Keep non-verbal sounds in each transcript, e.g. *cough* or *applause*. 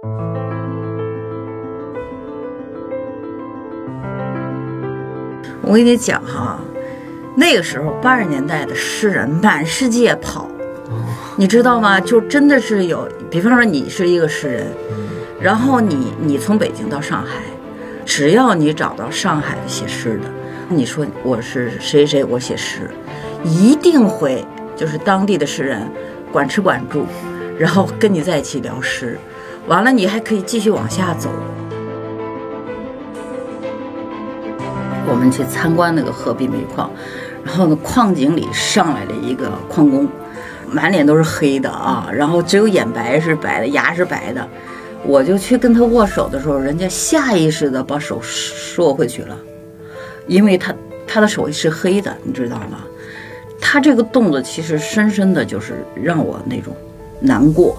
我跟你讲哈，那个时候八十年代的诗人满世界跑，你知道吗？就真的是有，比方说你是一个诗人，然后你你从北京到上海，只要你找到上海的写诗的，你说我是谁谁，我写诗，一定会就是当地的诗人管吃管住，然后跟你在一起聊诗，完了你还可以继续往下走。我们去参观那个鹤壁煤矿，然后呢，矿井里上来了一个矿工，满脸都是黑的啊，然后只有眼白是白的，牙是白的。我就去跟他握手的时候，人家下意识的把手缩回去了，因为他他的手是黑的，你知道吗？他这个动作其实深深的就是让我那种难过。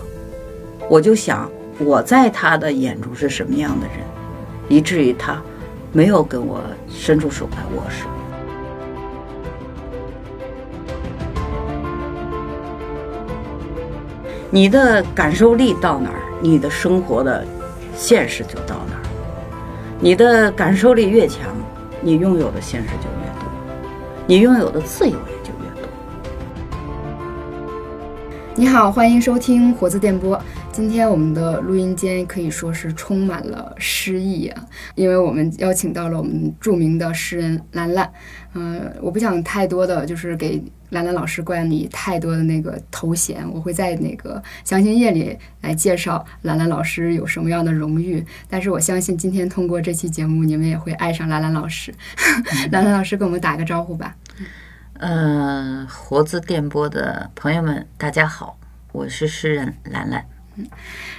我就想我在他的眼中是什么样的人，以至于他。没有跟我伸出手来握手。你的感受力到哪儿，你的生活的现实就到哪儿。你的感受力越强，你拥有的现实就越多，你拥有的自由也就越多。你好，欢迎收听活字电波。今天我们的录音间可以说是充满了诗意啊，因为我们邀请到了我们著名的诗人兰兰。嗯，我不想太多的就是给兰兰老师冠以太多的那个头衔，我会在那个详情页里来介绍兰兰老师有什么样的荣誉。但是我相信今天通过这期节目，你们也会爱上兰兰老师。*laughs* 兰兰老师跟我们打个招呼吧。呃，活字电波的朋友们，大家好，我是诗人兰兰。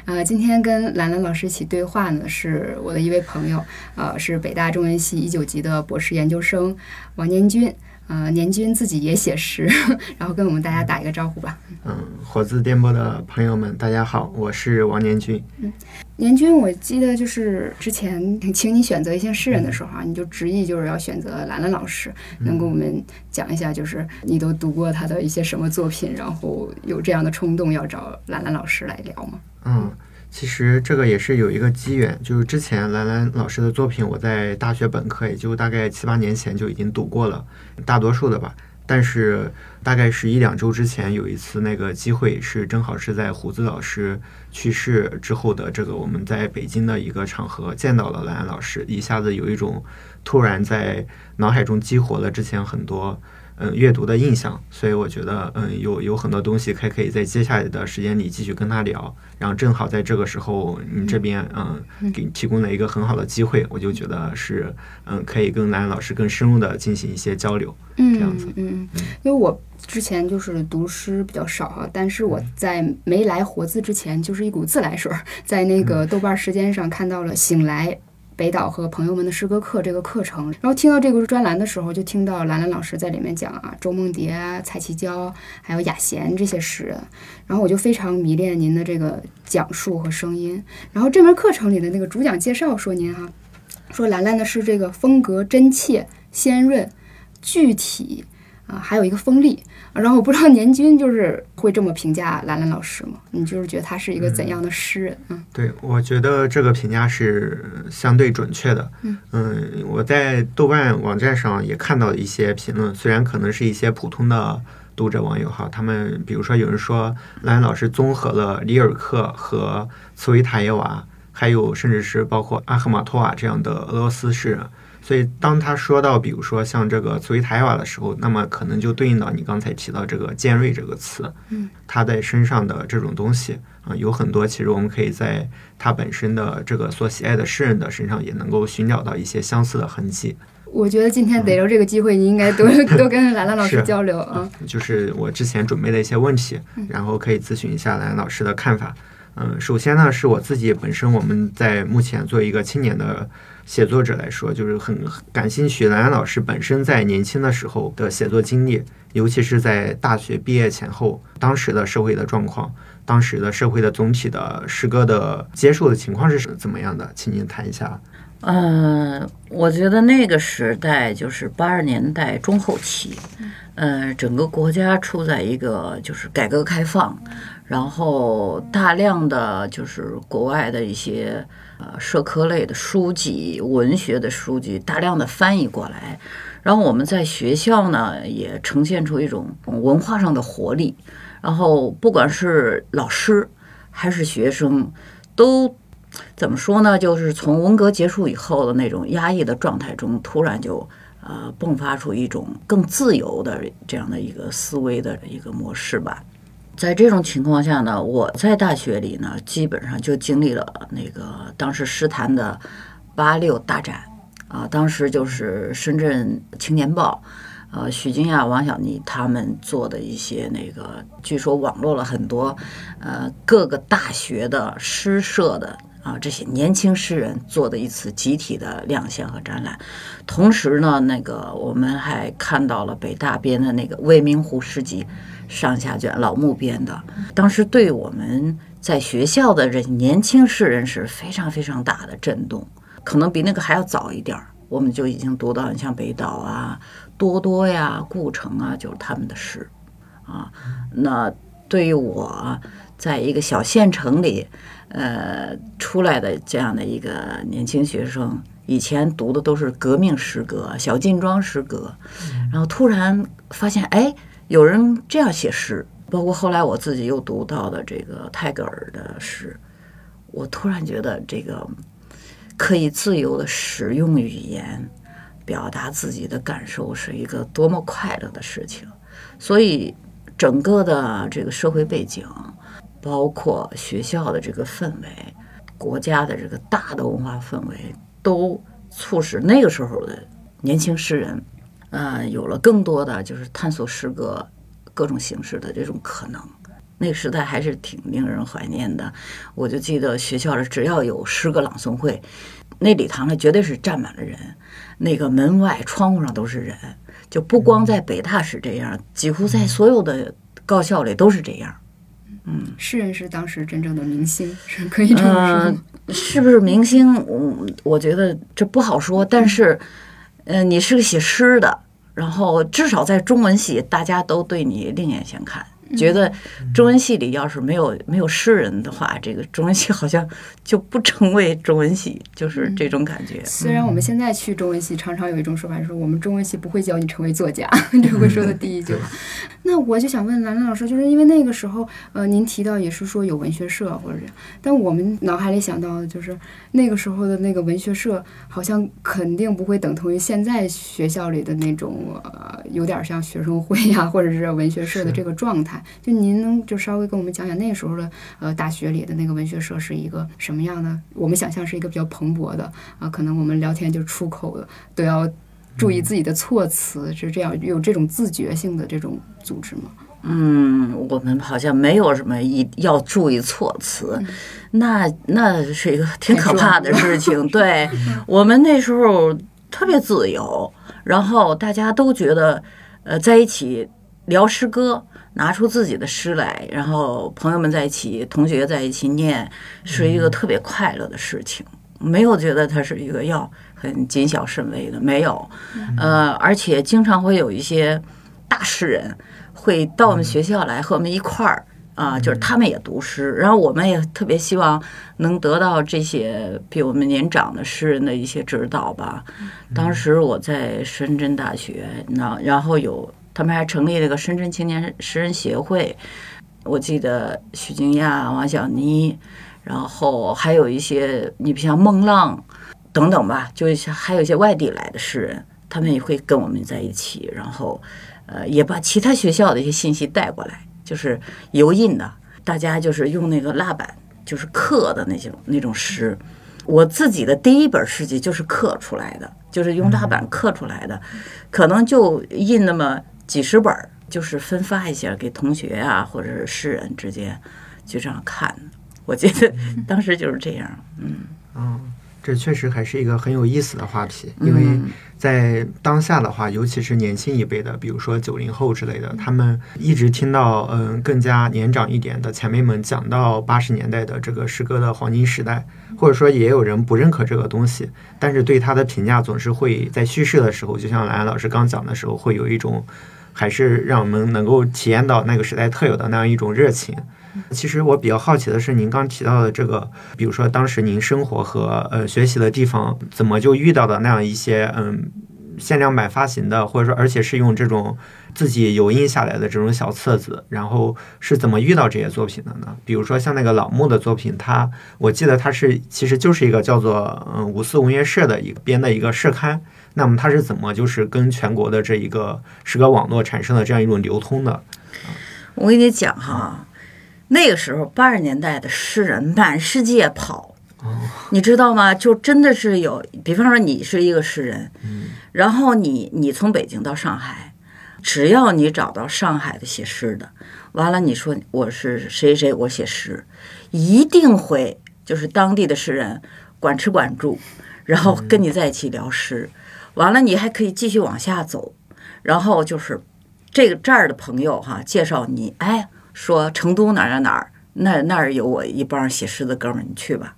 呃，今天跟兰兰老师一起对话呢，是我的一位朋友，呃，是北大中文系一九级的博士研究生王年军。呃，年军自己也写诗，*laughs* 然后跟我们大家打一个招呼吧。嗯，火字电波的朋友们，大家好，我是王年军。嗯，年军，我记得就是之前请你选择一些诗人的时候啊，你就执意就是要选择兰兰老师，能跟我们讲一下，就是你都读过他的一些什么作品，然后有这样的冲动要找兰兰老师来聊吗？嗯。其实这个也是有一个机缘，就是之前兰兰老师的作品，我在大学本科也就大概七八年前就已经读过了，大多数的吧。但是大概是一两周之前有一次那个机会，是正好是在胡子老师去世之后的这个我们在北京的一个场合见到了兰兰老师，一下子有一种突然在脑海中激活了之前很多。嗯，阅读的印象，所以我觉得，嗯，有有很多东西还可以在接下来的时间里继续跟他聊。然后正好在这个时候，你这边嗯给提供了一个很好的机会，我就觉得是嗯可以跟兰兰老师更深入的进行一些交流，这样子。嗯，因为我之前就是读诗比较少哈，但是我在没来活字之前，就是一股自来水，在那个豆瓣时间上看到了醒来。北岛和朋友们的诗歌课这个课程，然后听到这个专栏的时候，就听到兰兰老师在里面讲啊，周梦蝶、蔡其娇，还有雅娴这些诗人，然后我就非常迷恋您的这个讲述和声音。然后这门课程里的那个主讲介绍说您哈，说兰兰的是这个风格真切、鲜润、具体。啊，还有一个锋利，然后我不知道年军就是会这么评价兰兰老师吗？你就是觉得他是一个怎样的诗人？嗯，对，我觉得这个评价是相对准确的。嗯嗯，我在豆瓣网站上也看到一些评论，虽然可能是一些普通的读者网友哈，他们比如说有人说兰兰老师综合了里尔克和茨维塔耶娃，还有甚至是包括阿赫玛托瓦这样的俄罗斯诗人。所以，当他说到，比如说像这个茨维塔瓦的时候，那么可能就对应到你刚才提到这个尖锐这个词，嗯，他在身上的这种东西啊，有很多，其实我们可以在他本身的这个所喜爱的诗人的身上，也能够寻找到一些相似的痕迹。我觉得今天逮着这个机会，你应该多 *laughs* 多跟兰兰老师交流啊。就是我之前准备的一些问题，然后可以咨询一下兰兰老师的看法。嗯，首先呢，是我自己本身，我们在目前做一个青年的。写作者来说，就是很感兴趣。兰兰老师本身在年轻的时候的写作经历，尤其是在大学毕业前后，当时的社会的状况，当时的社会的总体的诗歌的接受的情况是怎么样的？请您谈一下。嗯，我觉得那个时代就是八十年代中后期，呃，整个国家处在一个就是改革开放。然后大量的就是国外的一些呃社科类的书籍、文学的书籍，大量的翻译过来。然后我们在学校呢，也呈现出一种文化上的活力。然后不管是老师还是学生，都怎么说呢？就是从文革结束以后的那种压抑的状态中，突然就呃迸发出一种更自由的这样的一个思维的一个模式吧。在这种情况下呢，我在大学里呢，基本上就经历了那个当时诗坛的八六大展啊，当时就是深圳青年报。呃，许金亚、王小妮他们做的一些那个，据说网络了很多，呃，各个大学的诗社的啊这些年轻诗人做的一次集体的亮相和展览。同时呢，那个我们还看到了北大编的那个《未名湖诗集》上下卷，老木编的，当时对我们在学校的这年轻诗人是非常非常大的震动，可能比那个还要早一点儿，我们就已经读到你像北岛啊。多多呀，顾城啊，就是他们的诗，啊，那对于我在一个小县城里，呃，出来的这样的一个年轻学生，以前读的都是革命诗歌、小劲装诗歌，然后突然发现，哎，有人这样写诗，包括后来我自己又读到的这个泰戈尔的诗，我突然觉得这个可以自由的使用语言。表达自己的感受是一个多么快乐的事情，所以整个的这个社会背景，包括学校的这个氛围，国家的这个大的文化氛围，都促使那个时候的年轻诗人，呃，有了更多的就是探索诗歌各种形式的这种可能。那个时代还是挺令人怀念的。我就记得学校里只要有诗歌朗诵会，那礼堂里绝对是站满了人。那个门外窗户上都是人，就不光在北大是这样，几乎在所有的高校里都是这样。嗯，诗人是当时真正的明星，*laughs* 是可以这么说。是不是明星？嗯，我觉得这不好说。但是，嗯，你是个写诗的，然后至少在中文系，大家都对你另眼相看。觉得中文系里要是没有没有诗人的话，这个中文系好像 *laughs* 就不成为中文系，就是这种感觉。虽然我们现在去中文系，常常有一种说法，说我们中文系不会教你成为作家，*laughs* 这会说的第一句话。那我就想问兰兰老师，就是因为那个时候，呃，您提到也是说有文学社或者这样，但我们脑海里想到的就是那个时候的那个文学社，好像肯定不会等同于现在学校里的那种，呃，有点像学生会呀，或者是文学社的这个状态。就您能就稍微跟我们讲讲那时候的呃大学里的那个文学社是一个什么样的？我们想象是一个比较蓬勃的啊，可能我们聊天就出口的都要注意自己的措辞，是这样有这种自觉性的这种组织吗？嗯，我们好像没有什么一要注意措辞，那那是一个挺可怕的事情。对 *laughs* 我们那时候特别自由，然后大家都觉得呃在一起聊诗歌。拿出自己的诗来，然后朋友们在一起，同学在一起念，是一个特别快乐的事情。没有觉得它是一个要很谨小慎微的，没有。呃，而且经常会有一些大诗人会到我们学校来和我们一块儿啊，就是他们也读诗，然后我们也特别希望能得到这些比我们年长的诗人的一些指导吧。当时我在深圳大学，那然后有。他们还成立了个深圳青年诗人协会，我记得许金亚、王小妮，然后还有一些，你比像孟浪等等吧，就是还有一些外地来的诗人，他们也会跟我们在一起，然后呃也把其他学校的一些信息带过来，就是油印的，大家就是用那个蜡板，就是刻的那些那种诗。我自己的第一本诗集就是刻出来的，就是用蜡板刻出来的，可能就印那么。几十本儿，就是分发一下给同学啊，或者是诗人之间，就这样看。我觉得当时就是这样，嗯。哦，这确实还是一个很有意思的话题，因为在当下的话，尤其是年轻一辈的，比如说九零后之类的，他们一直听到嗯更加年长一点的前辈们讲到八十年代的这个诗歌的黄金时代，或者说也有人不认可这个东西，但是对他的评价总是会在叙事的时候，就像兰兰老师刚讲的时候，会有一种。还是让我们能够体验到那个时代特有的那样一种热情，其实我比较好奇的是，您刚提到的这个，比如说当时您生活和呃学习的地方，怎么就遇到的那样一些嗯限量版发行的，或者说而且是用这种自己油印下来的这种小册子，然后是怎么遇到这些作品的呢？比如说像那个老木的作品，它我记得它是其实就是一个叫做嗯五四文学社的一个编的一个社刊，那么它是怎么就是跟全国的这一个诗歌网络产生了这样一种流通的？我跟你讲哈，那个时候八十年代的诗人满世界跑，你知道吗？就真的是有，比方说你是一个诗人，然后你你从北京到上海，只要你找到上海的写诗的，完了你说我是谁谁，我写诗，一定会就是当地的诗人管吃管住，然后跟你在一起聊诗，完了你还可以继续往下走，然后就是这个这儿的朋友哈介绍你，哎，说成都哪儿哪儿哪儿那那儿有我一帮写诗的哥们儿，你去吧，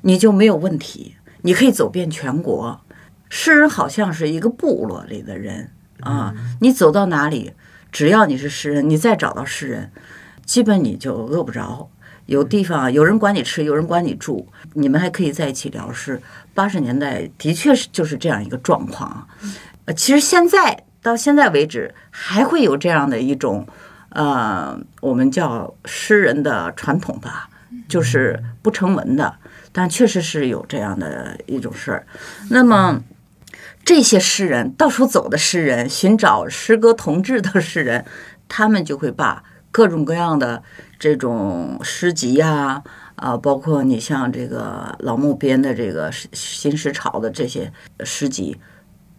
你就没有问题，你可以走遍全国。诗人好像是一个部落里的人啊，你走到哪里，只要你是诗人，你再找到诗人，基本你就饿不着。有地方有人管你吃，有人管你住，你们还可以在一起聊诗。八十年代的确是就是这样一个状况。呃，其实现在到现在为止，还会有这样的一种，呃，我们叫诗人的传统吧，就是不成文的，但确实是有这样的一种事儿。那么这些诗人到处走的诗人，寻找诗歌同志的诗人，他们就会把各种各样的这种诗集呀、啊，包括你像这个老木编的这个新新诗潮的这些诗集，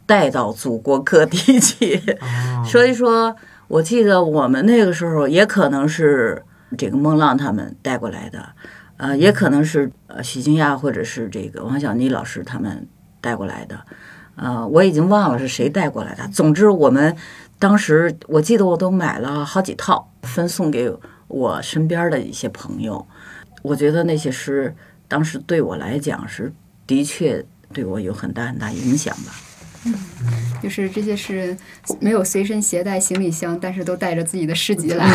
带到祖国各地去。*laughs* 所以说，我记得我们那个时候也可能是这个孟浪他们带过来的，呃，也可能是呃许金亚或者是这个王小妮老师他们带过来的，呃，我已经忘了是谁带过来的。总之，我们当时我记得我都买了好几套，分送给我身边的一些朋友。我觉得那些诗当时对我来讲是的确对我有很大很大影响吧。就是这些诗人没有随身携带行李箱，但是都带着自己的诗集来。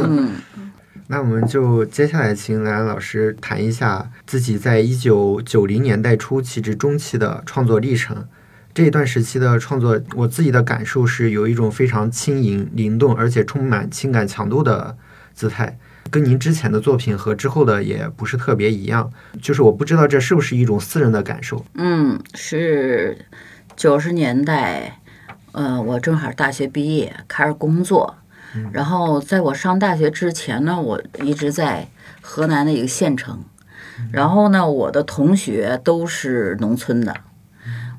嗯，*laughs* 那我们就接下来请兰兰老师谈一下自己在一九九零年代初期至中期的创作历程。这一段时期的创作，我自己的感受是有一种非常轻盈、灵动，而且充满情感强度的姿态，跟您之前的作品和之后的也不是特别一样。就是我不知道这是不是一种私人的感受。嗯，是九十年代，呃，我正好大学毕业开始工作，然后在我上大学之前呢，我一直在河南的一个县城，然后呢，我的同学都是农村的。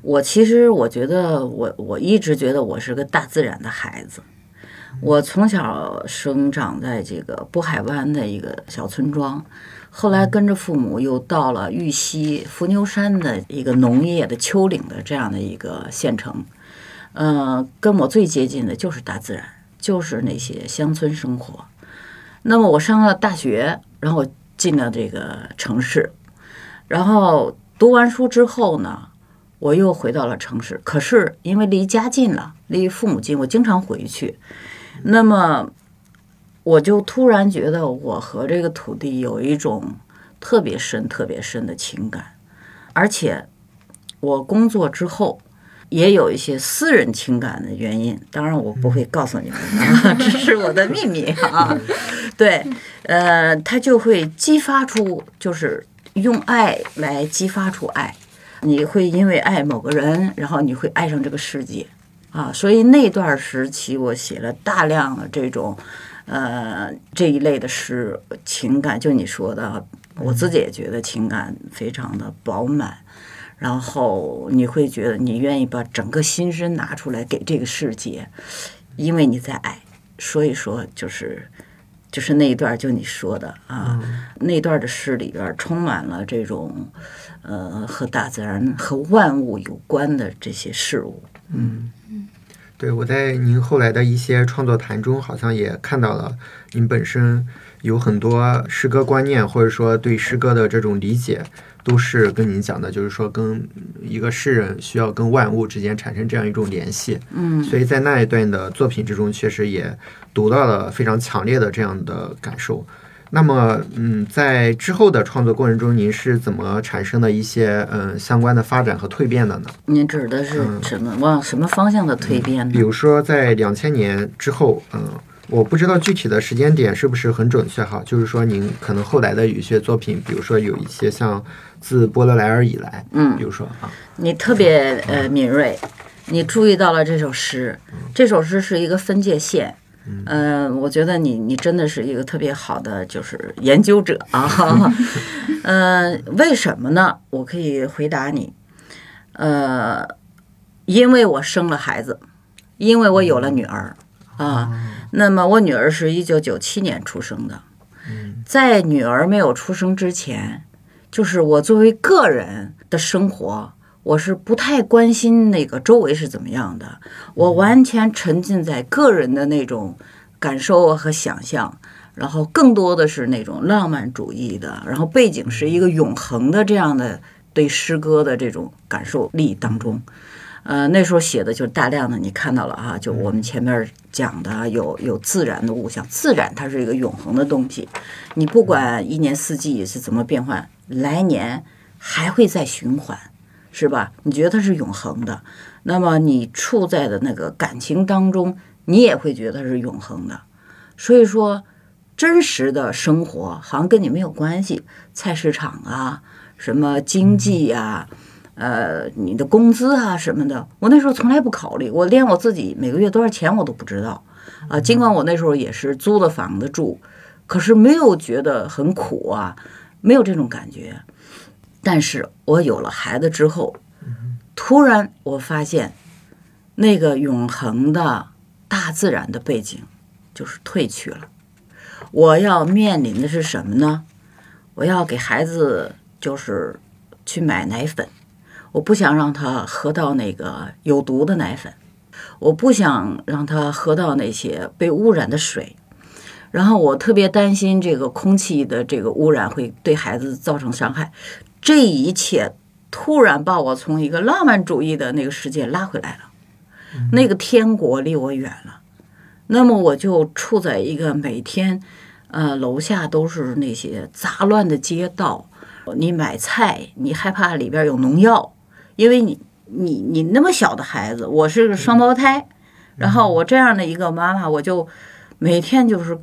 我其实我觉得我我一直觉得我是个大自然的孩子，我从小生长在这个渤海湾的一个小村庄，后来跟着父母又到了玉溪伏牛山的一个农业的丘陵的这样的一个县城，呃，跟我最接近的就是大自然，就是那些乡村生活。那么我上了大学，然后进了这个城市，然后读完书之后呢。我又回到了城市，可是因为离家近了，离父母近，我经常回去。那么，我就突然觉得我和这个土地有一种特别深、特别深的情感，而且我工作之后也有一些私人情感的原因。当然，我不会告诉你们啊，*laughs* 这是我的秘密啊。对，呃，它就会激发出，就是用爱来激发出爱。你会因为爱某个人，然后你会爱上这个世界，啊，所以那段时期我写了大量的这种，呃，这一类的诗，情感就你说的，我自己也觉得情感非常的饱满，然后你会觉得你愿意把整个心身拿出来给这个世界，因为你在爱，所以说就是。就是那一段，就你说的啊，那段的诗里边充满了这种，呃，和大自然和万物有关的这些事物。嗯，对，我在您后来的一些创作谈中，好像也看到了您本身有很多诗歌观念，或者说对诗歌的这种理解，都是跟您讲的，就是说跟一个诗人需要跟万物之间产生这样一种联系。嗯，所以在那一段的作品之中，确实也读到了非常强烈的这样的感受。那么，嗯，在之后的创作过程中，您是怎么产生的一些嗯相关的发展和蜕变的呢？您指的是什么？往什么方向的蜕变呢？比如说，在两千年之后，嗯，我不知道具体的时间点是不是很准确哈。就是说，您可能后来的有一些作品，比如说有一些像自波德莱尔以来，嗯比如说啊，你特别呃敏锐，你注意到了这首诗，这首诗是一个分界线。嗯、我觉得你你真的是一个特别好的就是研究者啊。*laughs* 呃，为什么呢？我可以回答你，呃，因为我生了孩子，因为我有了女儿啊。那么我女儿是一九九七年出生的，在女儿没有出生之前，就是我作为个人的生活，我是不太关心那个周围是怎么样的，我完全沉浸在个人的那种感受和想象，然后更多的是那种浪漫主义的，然后背景是一个永恒的这样的对诗歌的这种感受力当中。呃，那时候写的就是大量的，你看到了啊，就我们前面讲的有有自然的物象，自然它是一个永恒的东西，你不管一年四季是怎么变换，来年还会再循环，是吧？你觉得它是永恒的，那么你处在的那个感情当中，你也会觉得它是永恒的。所以说，真实的生活好像跟你没有关系，菜市场啊，什么经济呀、呃，你的工资啊什么的，我那时候从来不考虑，我连我自己每个月多少钱我都不知道啊。尽管我那时候也是租的房子住，可是没有觉得很苦啊，没有这种感觉。但是我有了孩子之后，突然我发现，那个永恒的大自然的背景就是褪去了。我要面临的是什么呢？我要给孩子就是去买奶粉，我不想让他喝到那个有毒的奶粉，我不想让他喝到那些被污染的水。然后我特别担心这个空气的这个污染会对孩子造成伤害。这一切突然把我从一个浪漫主义的那个世界拉回来了，那个天国离我远了。那么我就处在一个每天，呃，楼下都是那些杂乱的街道。你买菜，你害怕里边有农药，因为你你你那么小的孩子，我是个双胞胎，然后我这样的一个妈妈，我就每天就是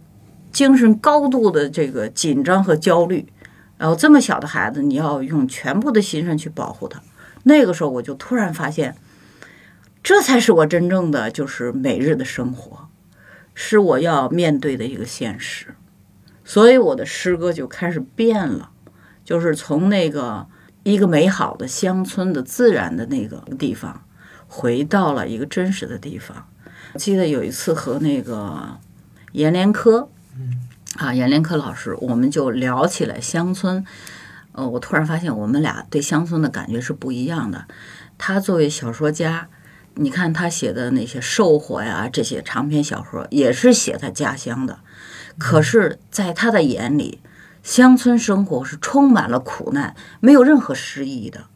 精神高度的这个紧张和焦虑。然后这么小的孩子，你要用全部的心神去保护他。那个时候，我就突然发现，这才是我真正的就是每日的生活，是我要面对的一个现实。所以我的诗歌就开始变了，就是从那个一个美好的乡村的自然的那个地方，回到了一个真实的地方。记得有一次和那个阎连科，啊，阎连科老师，我们就聊起来乡村。呃，我突然发现我们俩对乡村的感觉是不一样的。他作为小说家，你看他写的那些《兽火》呀，这些长篇小说，也是写他家乡的。可是，在他的眼里，乡村生活是充满了苦难，没有任何诗意的。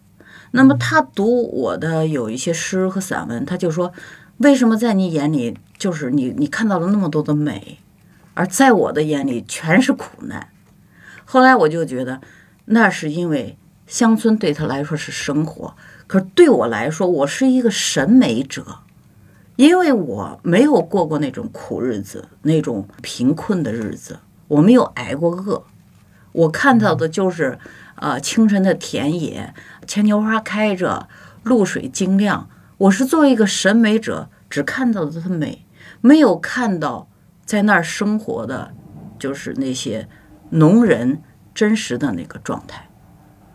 那么他读我的有一些诗和散文，他就说：为什么在你眼里，就是你你看到了那么多的美？而在我的眼里全是苦难。后来我就觉得，那是因为乡村对他来说是生活，可是对我来说，我是一个审美者，因为我没有过过那种苦日子，那种贫困的日子，我没有挨过饿。我看到的就是，呃，清晨的田野，牵牛花开着，露水晶亮。我是作为一个审美者，只看到的它美，没有看到在那儿生活的，就是那些农人真实的那个状态。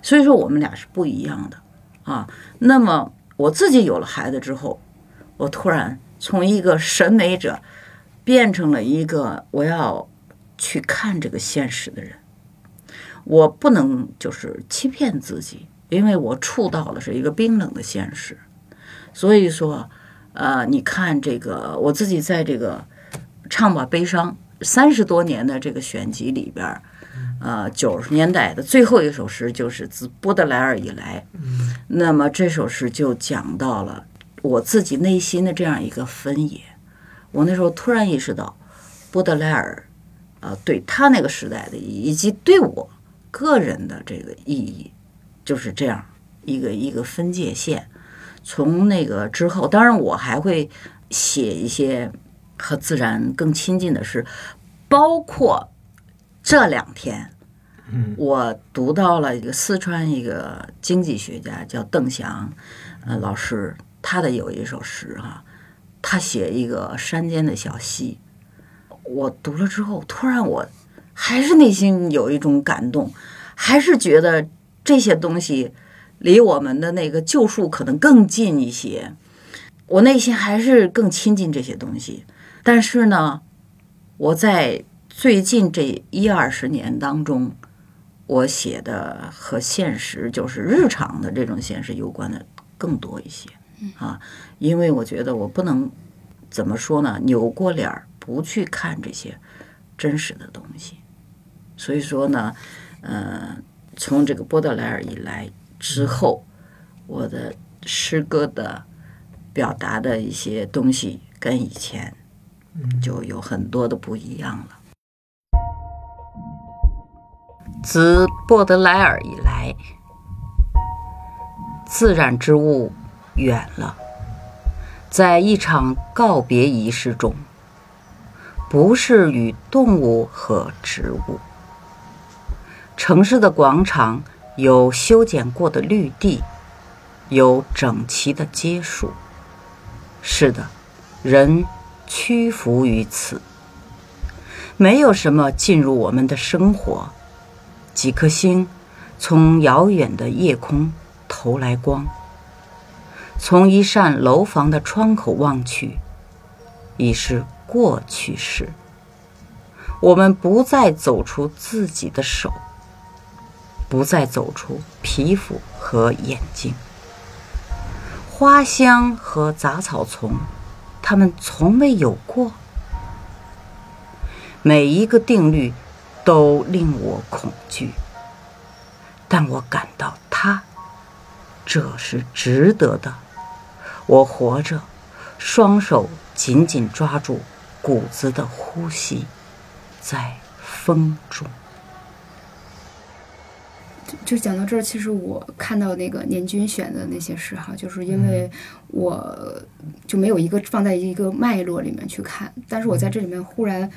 所以说，我们俩是不一样的啊。那么我自己有了孩子之后，我突然从一个审美者变成了一个我要去看这个现实的人。我不能就是欺骗自己，因为我触到的是一个冰冷的现实。所以说，呃，你看这个，我自己在这个《唱吧悲伤》三十多年的这个选集里边儿，呃，九十年代的最后一首诗就是自波德莱尔以来。那么这首诗就讲到了我自己内心的这样一个分野。我那时候突然意识到，波德莱尔呃，对他那个时代的意义，以及对我个人的这个意义，就是这样一个一个分界线。从那个之后，当然我还会写一些和自然更亲近的是，包括这两天，嗯我读到了一个四川一个经济学家叫邓翔，呃，老师，他的有一首诗哈、他写一个山间的小溪，我读了之后，突然我还是内心有一种感动，还是觉得这些东西离我们的那个救赎可能更近一些，我内心还是更亲近这些东西。但是呢，我在最近这一二十年当中，我写的和现实就是日常的这种现实有关的更多一些啊，因为我觉得我不能怎么说呢，扭过脸儿不去看这些真实的东西。所以说呢，呃，从这个波德莱尔以来之后，我的诗歌的表达的一些东西跟以前就有很多的不一样了。自波德莱尔以来，自然之物远了，在一场告别仪式中，不是与动物和植物。城市的广场有修剪过的绿地，有整齐的街树。是的，人屈服于此。没有什么进入我们的生活。几颗星从遥远的夜空投来光，从一扇楼房的窗口望去，已是过去式。我们不再走出自己的手，不再走出皮肤和眼睛。花香和杂草丛，他们从未有过。每一个定律都令我恐惧，但我感到它，这是值得的。我活着，双手紧紧抓住谷子的呼吸，在风中。就讲到这儿，其实我看到那个年均选的那些诗哈，就是因为我就没有一个放在一个脉络里面去看，但是我在这里面忽然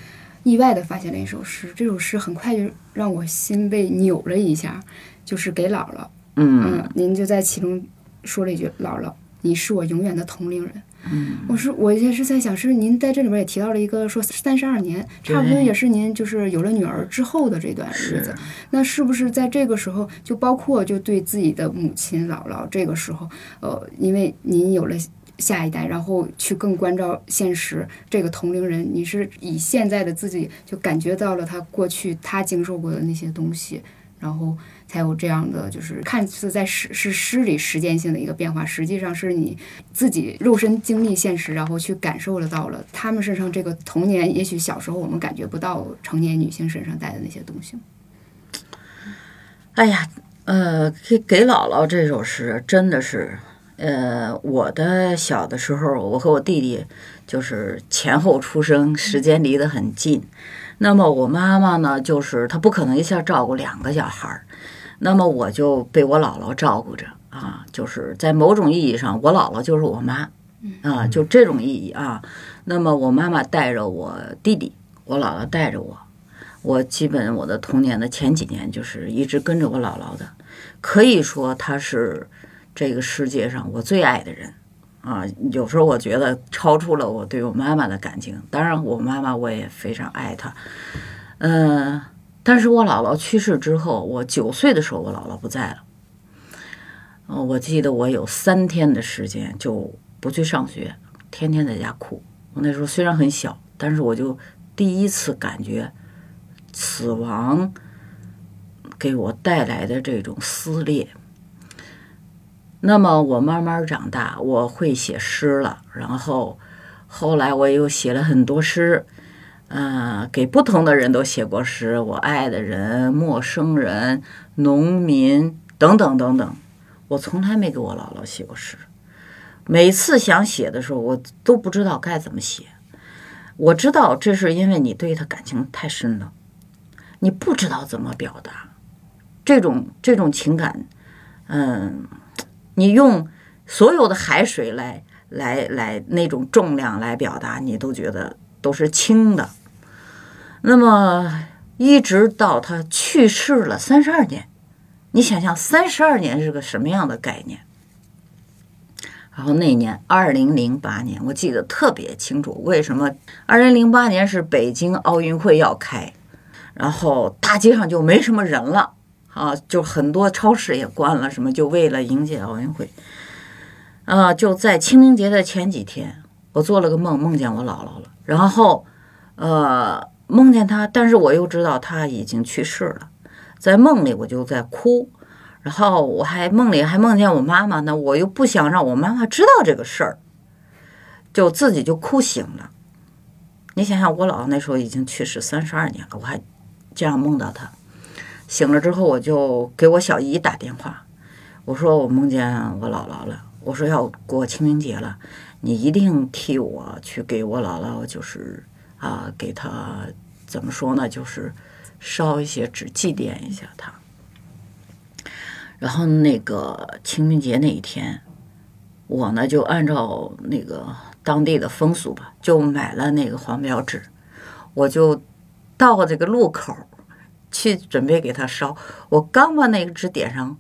意外的发现了一首诗，这首诗很快就让我心被扭了一下，就是给姥姥，嗯。嗯，您就在其中说了一句：“姥姥，你是我永远的同龄人。”嗯，我是我也是在想，是您在这里边也提到了一个说三十二年，差不多也是您就是有了女儿之后的这段日子。那是不是在这个时候，就包括就对自己的母亲姥姥，这个时候，呃，因为您有了下一代，然后去更关照现实，这个同龄人，你是以现在的自己就感觉到了他过去他经受过的那些东西，然后才有这样的就是看似在诗是诗里实践性的一个变化，实际上是你自己肉身经历现实，然后去感受得到了他们身上这个童年，也许小时候我们感觉不到成年女性身上带的那些东西。哎呀，呃，给给姥姥这首诗真的是，呃，我的小的时候，我和我弟弟就是前后出生，时间离得很近。那么我妈妈呢，就是她不可能一下照顾两个小孩儿，那么我就被我姥姥照顾着啊，就是在某种意义上，我姥姥就是我妈啊，就这种意义啊。那么我妈妈带着我弟弟，我姥姥带着我，我基本我的童年的前几年就是一直跟着我姥姥的，可以说她是这个世界上我最爱的人啊。有时候我觉得超出了我对我妈妈的感情，当然我妈妈我也非常爱她，嗯、但是我姥姥去世之后，我九岁的时候我姥姥不在了，呃，我记得我有三天的时间就不去上学，天天在家哭。我那时候虽然很小，但是我就第一次感觉死亡给我带来的这种撕裂。那么我慢慢长大，我会写诗了，然后后来我又写了很多诗，呃，给不同的人都写过诗，我爱的人、陌生人、农民等等等等，我从来没给我姥姥写过诗。每次想写的时候，我都不知道该怎么写。我知道这是因为你对他感情太深了，你不知道怎么表达这种这种情感，嗯，你用所有的海水来来来那种重量来表达，你都觉得都是轻的。那么一直到他去世了三十二年，你想想三十二年是个什么样的概念？然后那年二零零八年，我记得特别清楚，为什么？二零零八年是北京奥运会要开，然后大街上就没什么人了啊，就很多超市也关了，什么就为了迎接奥运会。啊，就在清明节的前几天，我做了个梦，梦见我姥姥了，然后呃梦见她，但是我又知道她已经去世了，在梦里我就在哭。然后我还梦里还梦见我妈妈呢，我又不想让我妈妈知道这个事儿，就自己就哭醒了。你想想，我姥姥那时候已经去世三十二年了，我还这样梦到她。醒了之后，我就给我小姨打电话，我说我梦见我姥姥了，我说要过清明节了，你一定替我去给我姥姥，就是啊，给她怎么说呢，就是烧一些纸祭奠一下她。然后那个清明节那一天，我呢就按照那个当地的风俗吧，就买了那个黄标纸，我就到这个路口去准备给他烧。我刚把那个纸点上，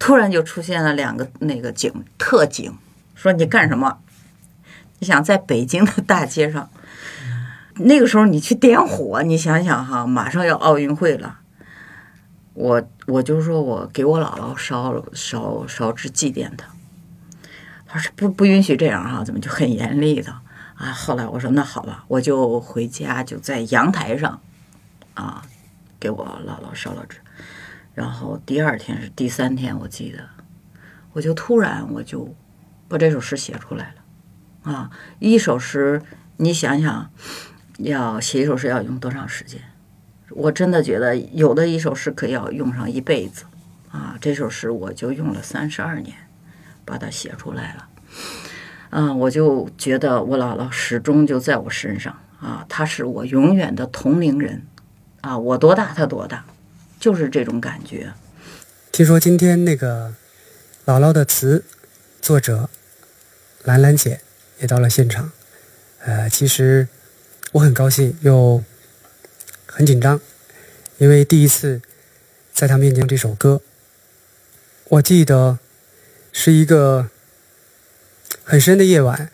突然就出现了两个那个警特警，说你干什么？你想在北京的 *laughs* 大街上，那个时候你去点火，你想想哈，马上要奥运会了。我我就说我给我姥姥烧烧烧纸祭奠她，他说不不允许这样哈，怎么就很严厉的啊？后来我说那好吧，我就回家就在阳台上啊给我姥姥烧了纸，然后第二天是第三天我记得，我就突然我就把这首诗写出来了啊！一首诗你想想要写一首诗要用多长时间？我真的觉得有的一首诗可以要用上一辈子，啊，这首诗我就用了三十二年，把它写出来了。嗯，我就觉得我姥姥始终就在我身上啊，她是我永远的同龄人，啊，我多大她多大，就是这种感觉。听说今天那个姥姥的词作者兰兰姐也到了现场，呃，其实我很高兴又。很紧张，因为第一次在他面前这首歌，我记得是一个很深的夜晚，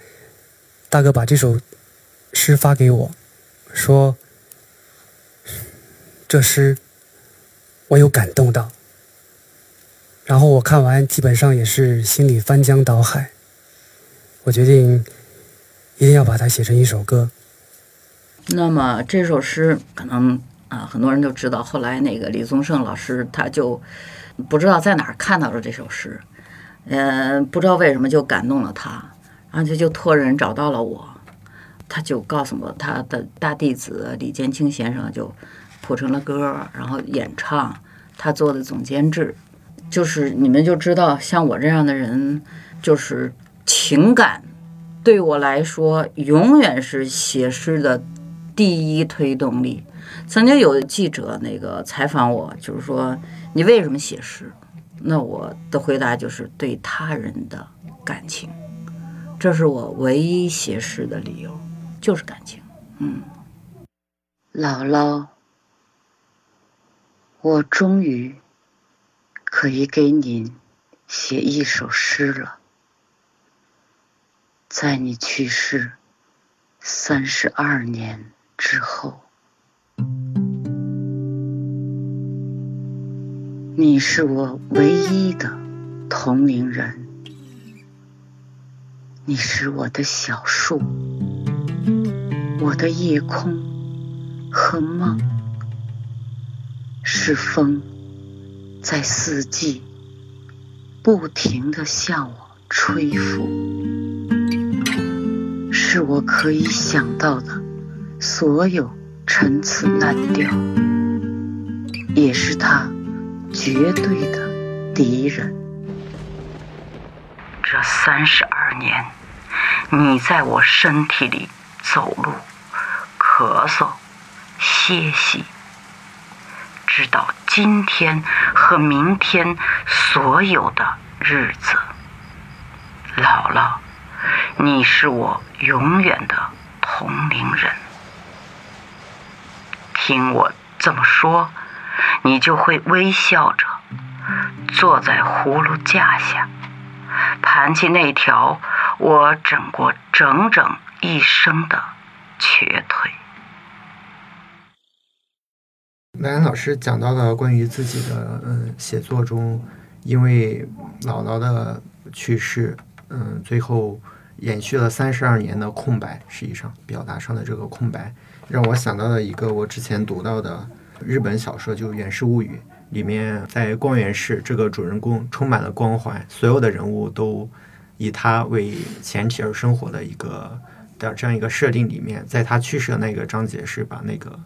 大哥把这首诗发给我，说这诗我有感动到，然后我看完基本上也是心里翻江倒海，我决定一定要把它写成一首歌。那么这首诗可能啊，很多人都知道。后来那个李宗盛老师他就不知道在哪儿看到了这首诗，嗯，不知道为什么就感动了他，然后就就托人找到了我，他就告诉我他的大弟子李建清先生就谱成了歌，然后演唱，他做的总监制，就是你们就知道，像我这样的人，就是情感对我来说永远是写诗的。第一推动力，曾经有记者那个采访我，就是说你为什么写诗？那我的回答就是对他人的感情，这是我唯一写诗的理由，就是感情。嗯，姥姥，我终于可以给您写一首诗了，在你去世三十二年。之后，你是我唯一的同龄人，你是我的小树，我的夜空和梦，是风在四季不停的向我吹拂，是我可以想到的。所有陈词滥调，也是他绝对的敌人。这三十二年，你在我身体里走路、咳嗽、歇息，直到今天和明天所有的日子。姥姥，你是我永远的同龄人。听我这么说，你就会微笑着坐在葫芦架下，盘起那条我整过整整一生的瘸腿。兰兰老师讲到了关于自己的嗯写作中，因为姥姥的去世，嗯，最后延续了三十二年的空白，实际上表达上的这个空白，让我想到了一个我之前读到的日本小说，就《源氏物语》里面，在光源氏这个主人公充满了光环，所有的人物都以他为前提而生活的一个的这样一个设定里面，在他去世的那个章节是把那个。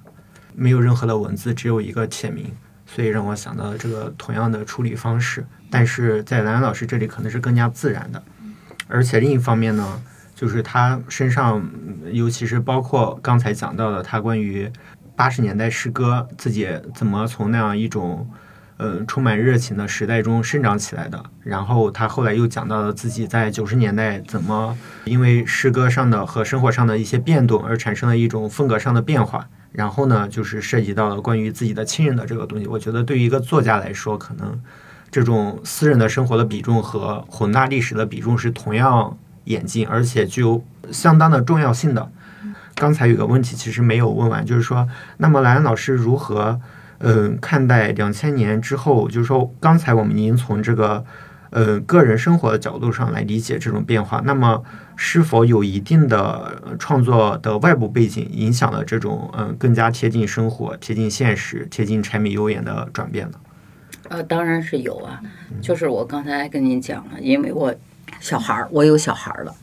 没有任何的文字，只有一个签名，所以让我想到了这个同样的处理方式。但是在兰兰老师这里可能是更加自然的，而且另一方面呢，就是他身上，尤其是包括刚才讲到的他关于八十年代诗歌自己怎么从那样一种呃充满热情的时代中生长起来的，然后他后来又讲到了自己在九十年代怎么因为诗歌上的和生活上的一些变动而产生了一种风格上的变化。然后呢，就是涉及到了关于自己的亲人的这个东西。我觉得对于一个作家来说，可能这种私人的生活的比重和宏大历史的比重是同样严峻，而且具有相当的重要性的。刚才有个问题其实没有问完，就是说，那么兰兰老师如何嗯看待两千年之后？就是说，刚才我们已经从这个。呃，个人生活的角度上来理解这种变化，那么是否有一定的创作的外部背景影响了这种嗯更加贴近生活、贴近现实、贴近柴米油盐的转变呢？呃，当然是有啊，就是我刚才跟您讲了，因为我小孩儿，我有小孩儿了，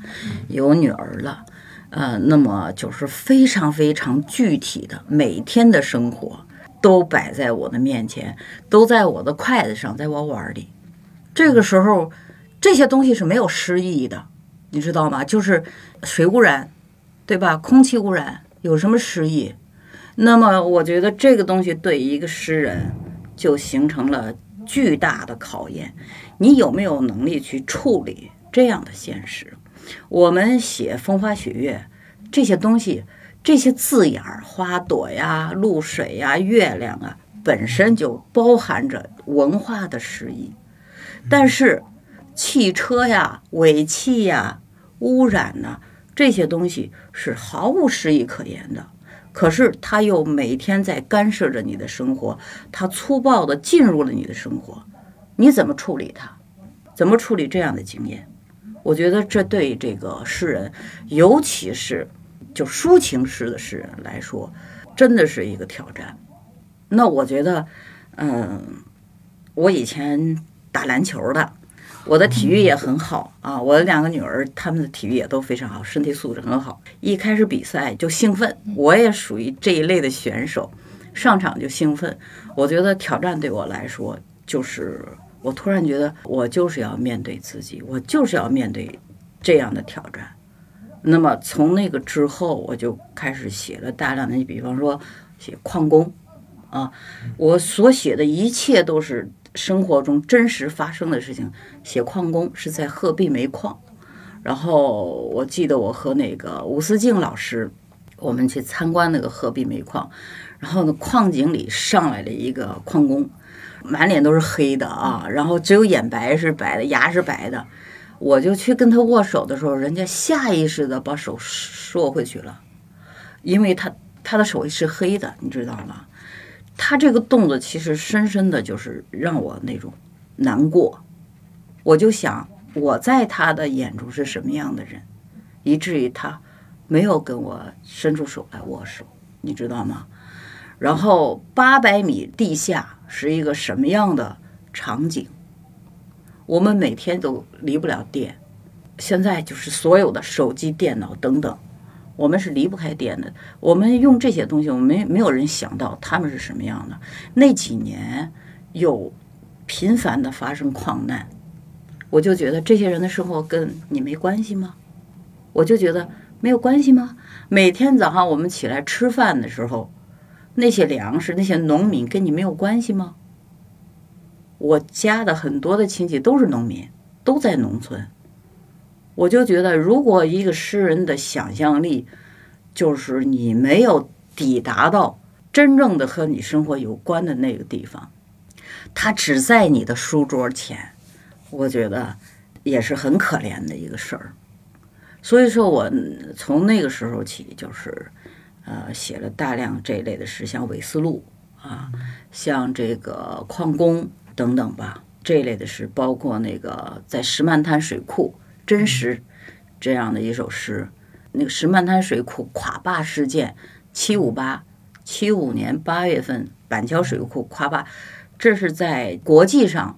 有女儿了，呃，那么就是非常非常具体的每天的生活都摆在我的面前，都在我的筷子上，在我碗里。这个时候，这些东西是没有诗意的，你知道吗？就是水污染，对吧？空气污染有什么诗意？那么，我觉得这个东西对一个诗人就形成了巨大的考验。你有没有能力去处理这样的现实？我们写风花雪月这些东西，这些字眼儿，花朵呀、露水呀、月亮啊，本身就包含着文化的诗意。但是，汽车呀、尾气呀、污染呐，这些东西是毫无诗意可言的。可是，他又每天在干涉着你的生活，他粗暴地进入了你的生活。你怎么处理他？怎么处理这样的经验？我觉得这对这个诗人，尤其是就抒情诗的诗人来说，真的是一个挑战。那我觉得，嗯，我以前。打篮球的，我的体育也很好啊。我的两个女儿，她们的体育也都非常好，身体素质很好。一开始比赛就兴奋，我也属于这一类的选手，上场就兴奋。我觉得挑战对我来说，就是我突然觉得我就是要面对自己，我就是要面对这样的挑战。那么从那个之后，我就开始写了大量的，你比方说写矿工啊，我所写的一切都是。生活中真实发生的事情，写矿工是在鹤壁煤矿，然后我记得我和那个吴思静老师，我们去参观那个鹤壁煤矿，然后呢，矿井里上来了一个矿工，满脸都是黑的啊，然后只有眼白是白的，牙是白的，我就去跟他握手的时候，人家下意识的把手缩回去了，因为他他的手是黑的，你知道吗？他这个动作其实深深的就是让我那种难过，我就想我在他的眼中是什么样的人，以至于他没有跟我伸出手来握手，你知道吗？然后八百米地下是一个什么样的场景？我们每天都离不了电，现在就是所有的手机、电脑等等。我们是离不开电的。我们用这些东西，我们没没有人想到他们是什么样的。那几年有频繁的发生矿难，我就觉得这些人的生活跟你没关系吗？我就觉得没有关系吗？每天早上我们起来吃饭的时候，那些粮食、那些农民跟你没有关系吗？我家的很多的亲戚都是农民，都在农村。我就觉得，如果一个诗人的想象力，就是你没有抵达到真正的和你生活有关的那个地方，他只在你的书桌前，我觉得也是很可怜的一个事儿。所以说我从那个时候起，就是呃写了大量这一类的诗，像韦斯路啊，像这个矿工等等吧，这类的诗，包括那个在石漫滩水库真实这样的一首诗，那个石漫滩水库垮坝事件，七五八七五年八月份板桥水库垮坝，这是在国际上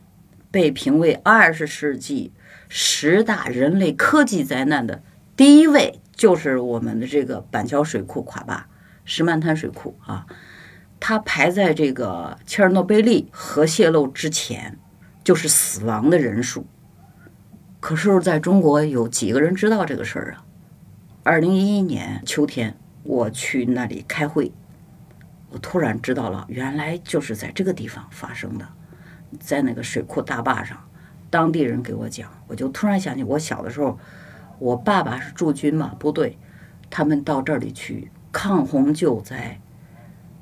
被评为二十世纪十大人类科技灾难的第一位，就是我们的这个板桥水库垮坝，石漫滩水库啊，它排在这个切尔诺贝利核泄漏之前，就是死亡的人数。可是，在中国有几个人知道这个事儿啊？二零一一年秋天，我去那里开会，我突然知道了，原来就是在这个地方发生的，在那个水库大坝上。当地人给我讲，我就突然想起我小的时候，我爸爸是驻军嘛，部队，他们到这里去抗洪救灾，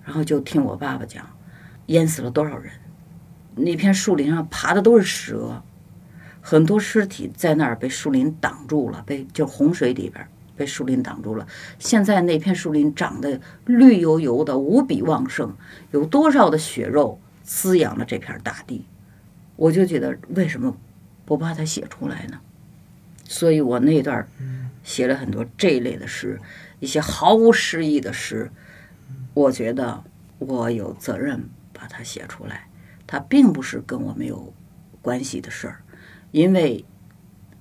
然后就听我爸爸讲，淹死了多少人，那片树林上爬的都是蛇。很多尸体在那儿被树林挡住了，被就洪水里边被树林挡住了。现在那片树林长得绿油油的，无比旺盛，有多少的血肉滋养了这片大地？我就觉得为什么不把它写出来呢？所以我那段写了很多这一类的诗，一些毫无诗意的诗。我觉得我有责任把它写出来，它并不是跟我没有关系的事儿。因为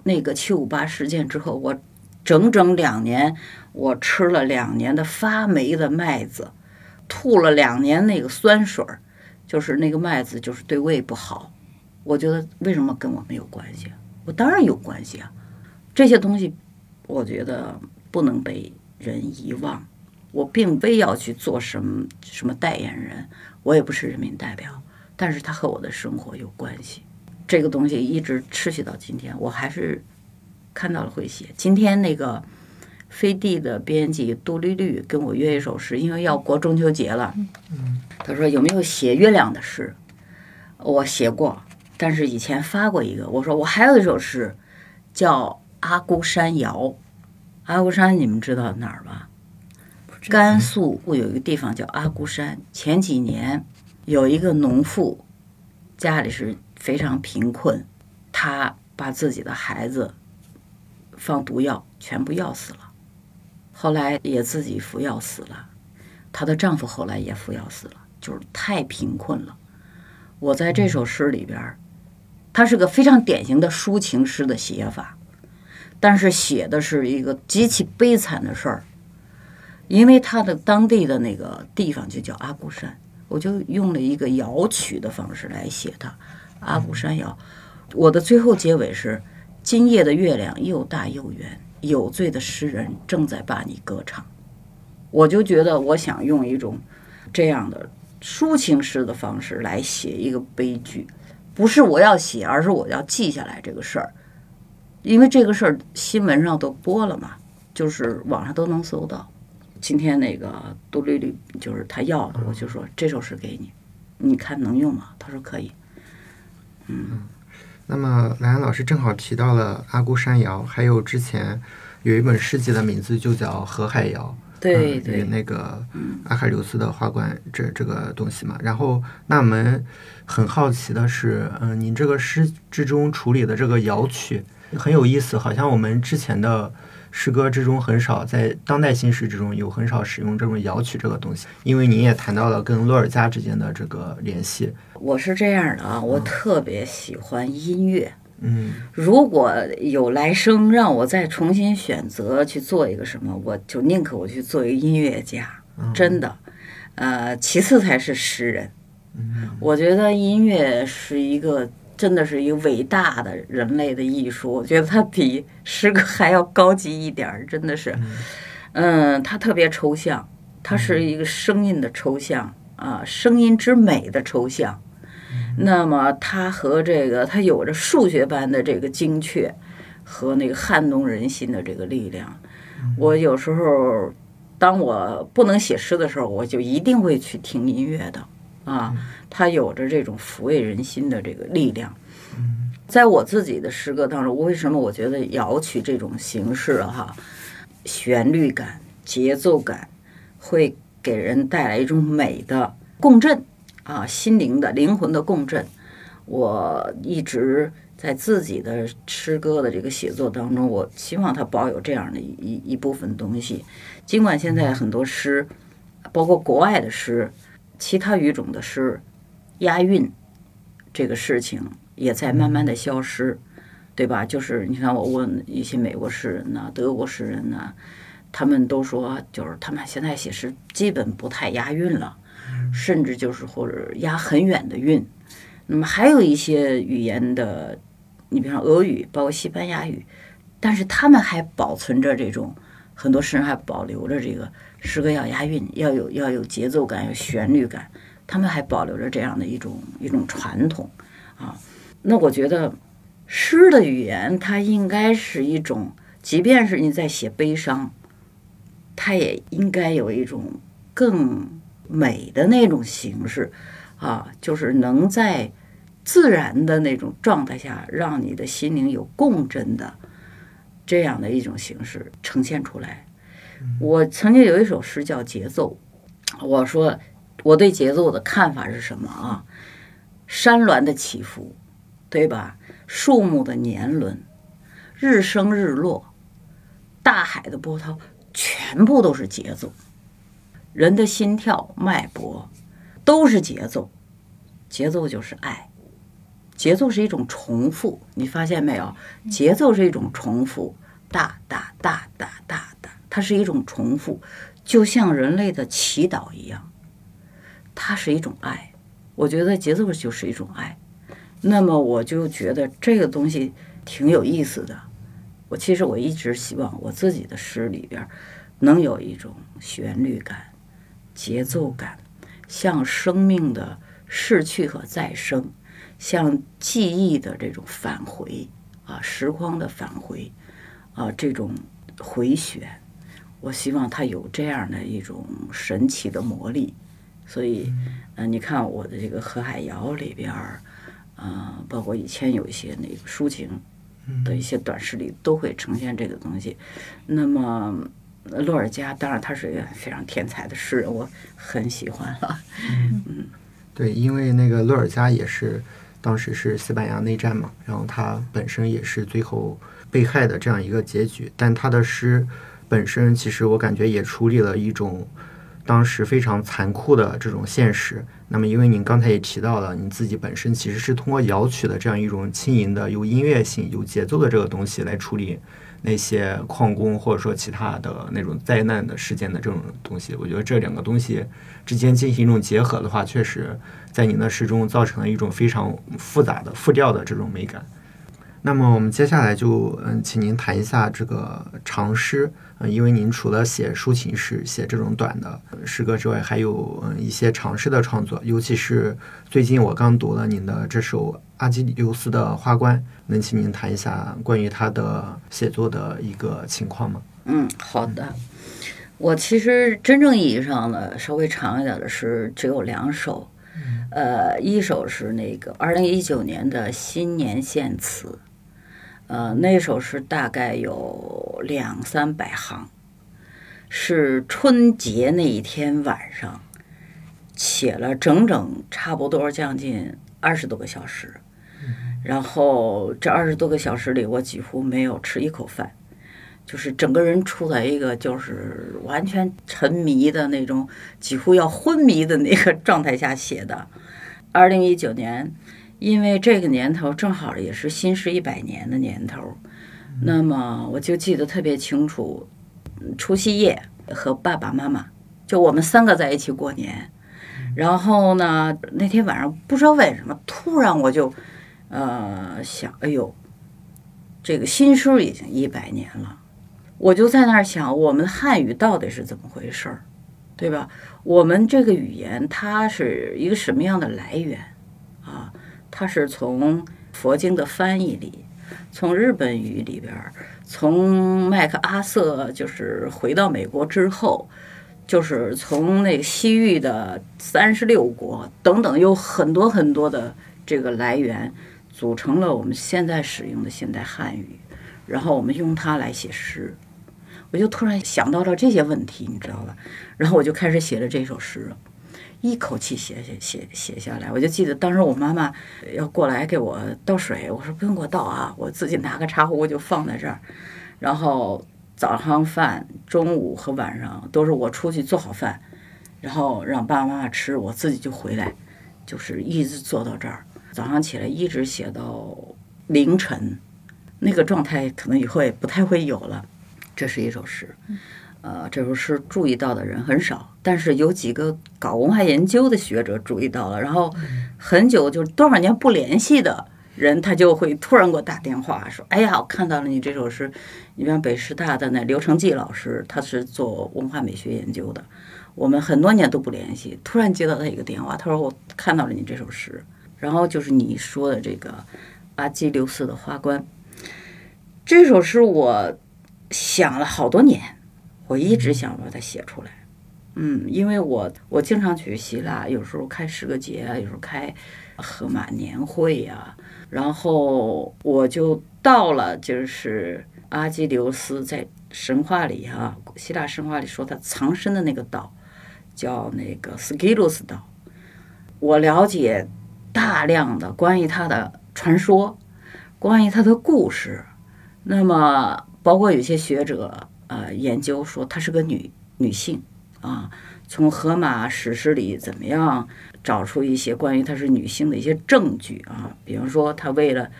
那个七五八事件之后，我整整两年，我吃了两年的发霉的麦子，吐了两年那个酸水儿，就是那个麦子就是对胃不好。我觉得为什么跟我没有关系？我当然有关系啊！这些东西，我觉得不能被人遗忘。我并非要去做什么什么代言人，我也不是人民代表，但是它和我的生活有关系。这个东西一直持续到今天，我还是看到了会写。今天那个飞地的编辑杜丽丽跟我约一首诗，因为要过中秋节了，他说有没有写月亮的诗？我写过，但是以前发过一个。我说我还有一首诗，叫《阿姑山谣》。阿姑山你们知道哪儿吧？甘肃有一个地方叫阿姑山。前几年有一个农妇，家里是。非常贫困，她把自己的孩子放毒药，全部药死了。后来也自己服药死了，她的丈夫后来也服药死了，就是太贫困了。我在这首诗里边，它是个非常典型的抒情诗的写法，但是写的是一个极其悲惨的事儿，因为他的当地的那个地方就叫阿姑山，我就用了一个谣曲的方式来写它。阿古山谣，我的最后结尾是：今夜的月亮又大又圆，有罪的诗人正在把你歌唱。我就觉得，我想用一种这样的抒情诗的方式来写一个悲剧，不是我要写，而是我要记下来这个事儿，因为这个事儿新闻上都播了嘛，就是网上都能搜到。今天那个杜丽丽就是她要的，我就说这首诗给你，你看能用吗？她说可以。嗯，那么兰兰老师正好提到了阿姑山谣，还有之前有一本诗集的名字就叫河海谣，对对，那个阿喀琉斯的花冠这这个东西嘛。然后，那我们很好奇的是，嗯，您这个诗之中处理的这个窑曲很有意思，好像我们之前的。诗歌之中很少，在当代新诗之中有很少使用这种摇曲这个东西，因为您也谈到了跟洛尔加之间的这个联系。我是这样的啊，我特别喜欢音乐。嗯，如果有来生让我再重新选择去做一个什么，我就宁可我去做一个音乐家，真的。呃，其次才是诗人。嗯，我觉得音乐是一个。真的是一个伟大的人类的艺术，我觉得它比诗歌还要高级一点儿，真的是，嗯，它特别抽象，它是一个声音的抽象啊，声音之美的抽象。那么它和这个，它有着数学般的这个精确和那个撼动人心的这个力量。我有时候，当我不能写诗的时候，我就一定会去听音乐的啊，它有着这种抚慰人心的这个力量。在我自己的诗歌当中，为什么我觉得摇曲这种形式哈，旋律感、节奏感，会给人带来一种美的共振啊，心灵的、灵魂的共振。我一直在自己的诗歌的这个写作当中，我希望它保有这样的一一部分东西。尽管现在很多诗，包括国外的诗、其他语种的诗，押韵这个事情也在慢慢的消失，对吧？就是你看，我问一些美国诗人呐、德国诗人呐，他们都说，就是他们现在写诗基本不太押韵了，甚至就是或者押很远的韵。那么还有一些语言的，你比方俄语，包括西班牙语，但是他们还保存着这种，很多诗人还保留着这个诗歌要押韵，要有要有节奏感，有旋律感，他们还保留着这样的一种一种传统啊。那我觉得诗的语言它应该是一种，即便是你在写悲伤，它也应该有一种更美的那种形式啊，就是能在自然的那种状态下，让你的心灵有共振的这样的一种形式呈现出来。我曾经有一首诗叫《节奏》，我说我对节奏的看法是什么啊？山峦的起伏，对吧？树木的年轮，日升日落，大海的波涛，全部都是节奏。人的心跳脉搏都是节奏，节奏就是爱。节奏是一种重复，你发现没有？节奏是一种重复，哒哒哒哒哒哒，它是一种重复，就像人类的祈祷一样，它是一种爱。我觉得节奏就是一种爱。那么我就觉得这个东西挺有意思的。我其实我一直希望我自己的诗里边能有一种旋律感、节奏感，像生命的逝去和再生。像记忆的这种返回啊，时光的返回啊，这种回旋，我希望它有这样的一种神奇的魔力。所以，呃，你看我的这个《河海谣》里边儿，啊，包括以前有一些那个抒情的一些短诗里，都会呈现这个东西。那么，洛尔加当然他是一个非常天才的诗人，我很喜欢了。嗯，对，因为那个洛尔加也是。当时是西班牙内战嘛，然后他本身也是最后被害的这样一个结局。但他的诗本身，其实我感觉也处理了一种当时非常残酷的这种现实。那么，因为您刚才也提到了，你自己本身其实是通过摇曲的这样一种轻盈的、有音乐性、有节奏的这个东西来处理那些矿工或者说其他的那种灾难的事件的这种东西。我觉得这两个东西之间进行一种结合的话，确实。在您的诗中造成了一种非常复杂的复调的这种美感。那么我们接下来就嗯，请您谈一下这个长诗。嗯，因为您除了写抒情诗、写这种短的诗歌之外，还有嗯一些长诗的创作。尤其是最近我刚读了您的这首《阿基琉斯的花冠》，能请您谈一下关于他的写作的一个情况吗？嗯，好的。我其实真正意义上的稍微长一点的诗只有两首。呃，一首是那个二零一九年的新年献词，呃，那首诗大概有两三百行，是春节那一天晚上写了整整差不多将近二十多个小时，然后这二十多个小时里，我几乎没有吃一口饭。就是整个人处在一个就是完全沉迷的那种，几乎要昏迷的那个状态下写的。二零一九年，因为这个年头正好也是新诗一百年的年头，那么我就记得特别清楚，除夕夜和爸爸妈妈就我们三个在一起过年，然后呢那天晚上不知道为什么突然我就呃想，哎呦，这个新书已经一百年了。我就在那儿想，我们汉语到底是怎么回事儿？对吧？我们这个语言它是一个什么样的来源啊？它是从佛经的翻译里，从日本语里边，从麦克阿瑟就是回到美国之后，就是从那个西域的三十六国等等，有很多很多的这个来源，组成了我们现在使用的现代汉语，然后我们用它来写诗。我就突然想到了这些问题，你知道吧？然后我就开始写了这首诗，一口气写写写写下来。我就记得当时我妈妈要过来给我倒水，我说不用给我倒啊，我自己拿个茶壶我就放在这儿。然后早上饭、中午和晚上都是我出去做好饭，然后让爸爸妈妈吃，我自己就回来，就是一直做到这儿。早上起来一直写到凌晨，那个状态可能以后也不太会有了。这是一首诗，呃，这首诗注意到的人很少，但是有几个搞文化研究的学者注意到了，然后很久就多少年不联系的人，他就会突然给我打电话说：“哎呀，我看到了你这首诗。”你像北师大的那刘成纪老师，他是做文化美学研究的，我们很多年都不联系，突然接到他一个电话，他说：“我看到了你这首诗。”然后就是你说的这个阿基琉斯的花冠，这首诗我。想了好多年，我一直想把它写出来。嗯，因为我我经常去希腊，有时候开诗歌节啊，有时候开荷马年会呀，然后我就到了，就是阿基琉斯在神话里哈，希腊神话里说他藏身的那个岛，叫那个斯基鲁斯岛。我了解大量的关于他的传说，关于他的故事，那么。包括有些学者呃研究说她是个女女性啊，从荷马史诗里怎么样找出一些关于她是女性的一些证据啊？比方说她为了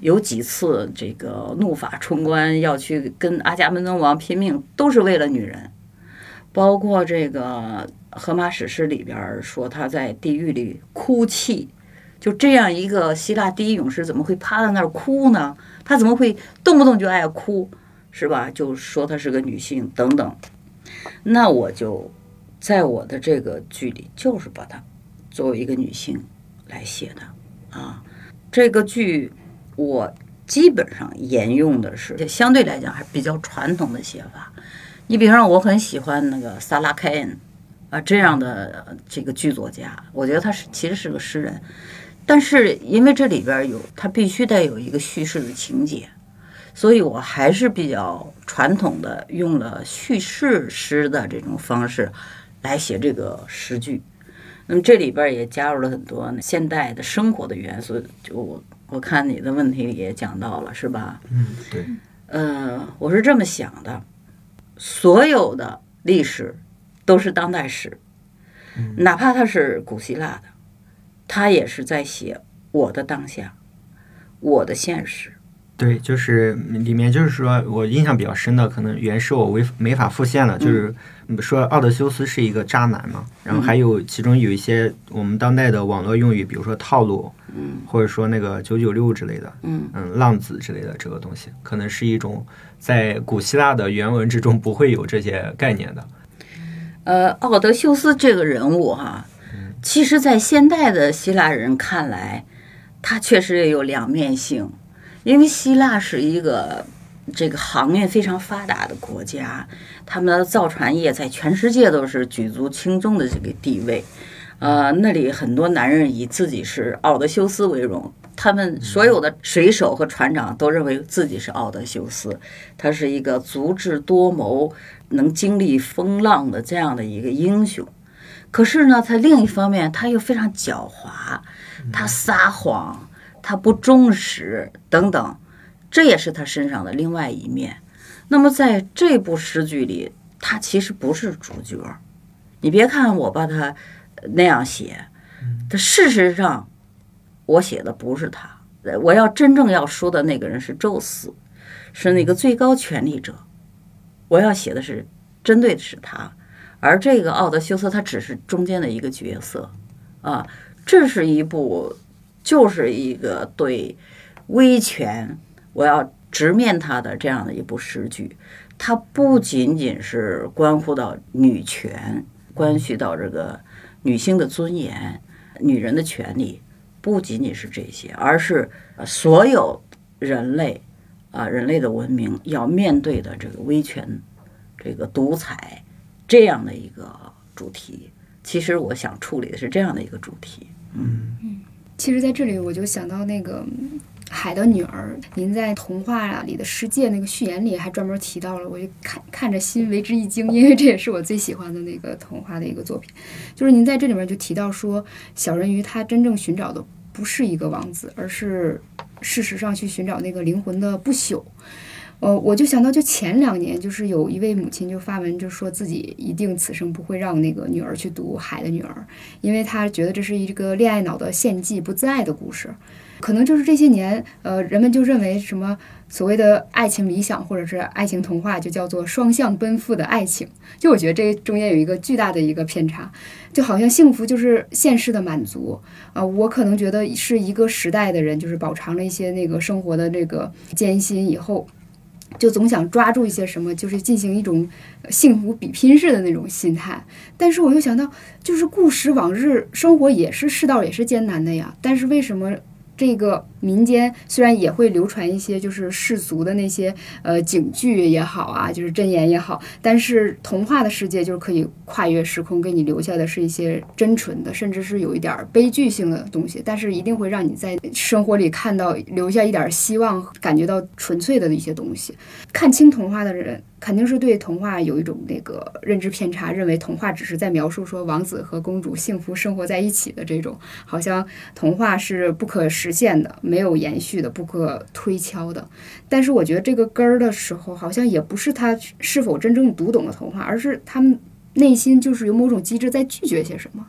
有几次这个怒发冲冠要去跟阿伽门农王拼命，都是为了女人。包括这个荷马史诗里边说她在地狱里哭泣，就这样一个希腊第一勇士怎么会趴在那儿哭呢？她怎么会动不动就爱哭？是吧？就说她是个女性等等，那我就在我的这个剧里，就是把她作为一个女性来写的啊。这个剧我基本上沿用的是相对来讲还比较传统的写法。你比方说，我很喜欢那个萨拉凯恩啊这样的这个剧作家，我觉得他是其实是个诗人，但是因为这里边有他必须得有一个叙事的情节。所以我还是比较传统的，用了叙事诗的这种方式来写这个诗句。那么这里边也加入了很多现代的生活的元素。就我我看你的问题里也讲到了，是吧？嗯，对。呃，我是这么想的：所有的历史都是当代史，哪怕它是古希腊的，它也是在写我的当下，我的现实。对，就是里面就是说我印象比较深的，可能原是我没没法复现了。就是说奥德修斯是一个渣男嘛，然后还有其中有一些我们当代的网络用语，比如说套路，嗯，或者说那个九九六之类的，嗯嗯，浪子之类的这个东西，可能是一种在古希腊的原文之中不会有这些概念的。呃，奥德修斯这个人物哈，其实在现代的希腊人看来，他确实也有两面性。因为希腊是一个这个航运非常发达的国家，他们的造船业在全世界都是举足轻重的这个地位。呃，那里很多男人以自己是奥德修斯为荣，他们所有的水手和船长都认为自己是奥德修斯，他是一个足智多谋、能经历风浪的这样的一个英雄。可是呢，他另一方面他又非常狡猾，他撒谎。他不忠实等等，这也是他身上的另外一面。那么在这部诗句里，他其实不是主角。你别看我把他那样写，他事实上我写的不是他。我要真正要说的那个人是宙斯，是那个最高权力者。我要写的是针对的是他，而这个奥德修斯他只是中间的一个角色啊。这是一部。就是一个对威权我要直面它的这样的一部诗句，它不仅仅是关乎到女权，关系到这个女性的尊严、女人的权利，不仅仅是这些，而是呃所有人类啊、人类的文明要面对的这个威权、这个独裁这样的一个主题。其实我想处理的是这样的一个主题。其实在这里我就想到那个海的女儿，您在童话里的世界那个序言里还专门提到了，我就看看着心为之一惊，因为这也是我最喜欢的那个童话的一个作品。就是您在这里面就提到说，小人鱼他真正寻找的不是一个王子，而是事实上去寻找那个灵魂的不朽。呃，我就想到，就前两年，就是有一位母亲就发文，就说自己一定此生不会让那个女儿去读《海的女儿》，因为她觉得这是一个恋爱脑的献祭不自爱的故事。可能就是这些年，呃，人们就认为什么所谓的爱情理想或者是爱情童话，就叫做双向奔赴的爱情。就我觉得这中间有一个巨大的一个偏差，就好像幸福就是现实的满足啊、我可能觉得是一个时代的人，就是饱尝了一些那个生活的这个艰辛以后。就总想抓住一些什么，就是进行一种幸福比拼式的那种心态。但是我又想到，就是故时往日生活也是世道也是艰难的呀。但是为什么这个民间虽然也会流传一些就是世俗的那些呃警句也好啊，就是箴言也好，但是童话的世界就是可以跨越时空，给你留下的是一些真纯的，甚至是有一点悲剧性的东西，但是一定会让你在生活里看到留下一点希望，感觉到纯粹的一些东西。看清童话的人，肯定是对童话有一种那个认知偏差，认为童话只是在描述说王子和公主幸福生活在一起的这种，好像童话是不可实现的、没有延续的、不可推敲的。但是我觉得这个根儿的时候，好像也不是他是否真正读懂了童话，而是他们内心就是有某种机制在拒绝些什么。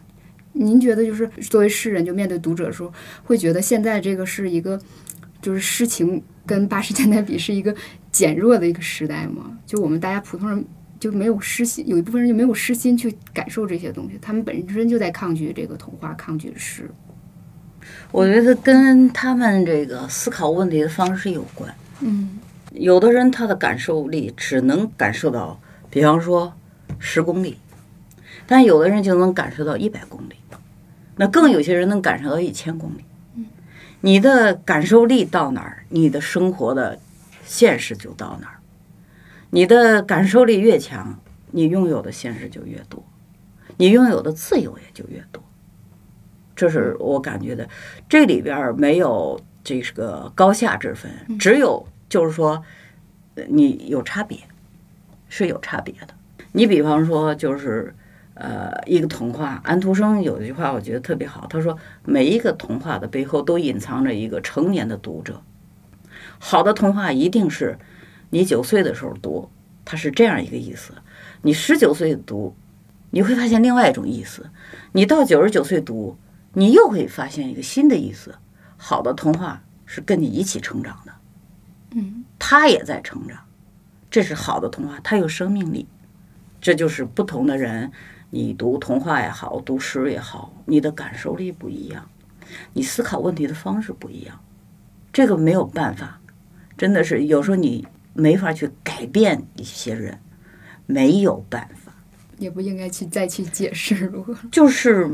您觉得，就是作为诗人，就面对读者的时候，会觉得现在这个是一个，就是诗情跟八十年代比是一个减弱的一个时代吗？就我们大家普通人就没有诗心，有一部分人就没有诗心去感受这些东西，他们本身就在抗拒这个童话，抗拒诗。我觉得跟他们这个思考问题的方式有关。嗯有的人他的感受力只能感受到，比方说十公里，但有的人就能感受到一百公里，那更有些人能感受到一千公里。嗯你的感受力到哪儿，你的生活的现实就到哪儿。你的感受力越强，你拥有的现实就越多，你拥有的自由也就越多。这是我感觉的，这里边儿没有这个高下之分，只有就是说，呃你有差别，是有差别的。你比方说，就是呃，一个童话，安徒生有一句话我觉得特别好，他说每一个童话的背后都隐藏着一个成年的读者。好的童话一定是你九岁的时候读，它是这样一个意思；你十九岁读，你会发现另外一种意思；你到九十九岁读，你又会发现一个新的意思。好的童话是跟你一起成长的，嗯他也在成长，这是好的童话，它有生命力。这就是不同的人，你读童话也好，读诗也好，你的感受力不一样，你思考问题的方式不一样，这个没有办法，真的是有时候你没法去改变一些人，没有办法。也不应该去再去解释如何。就是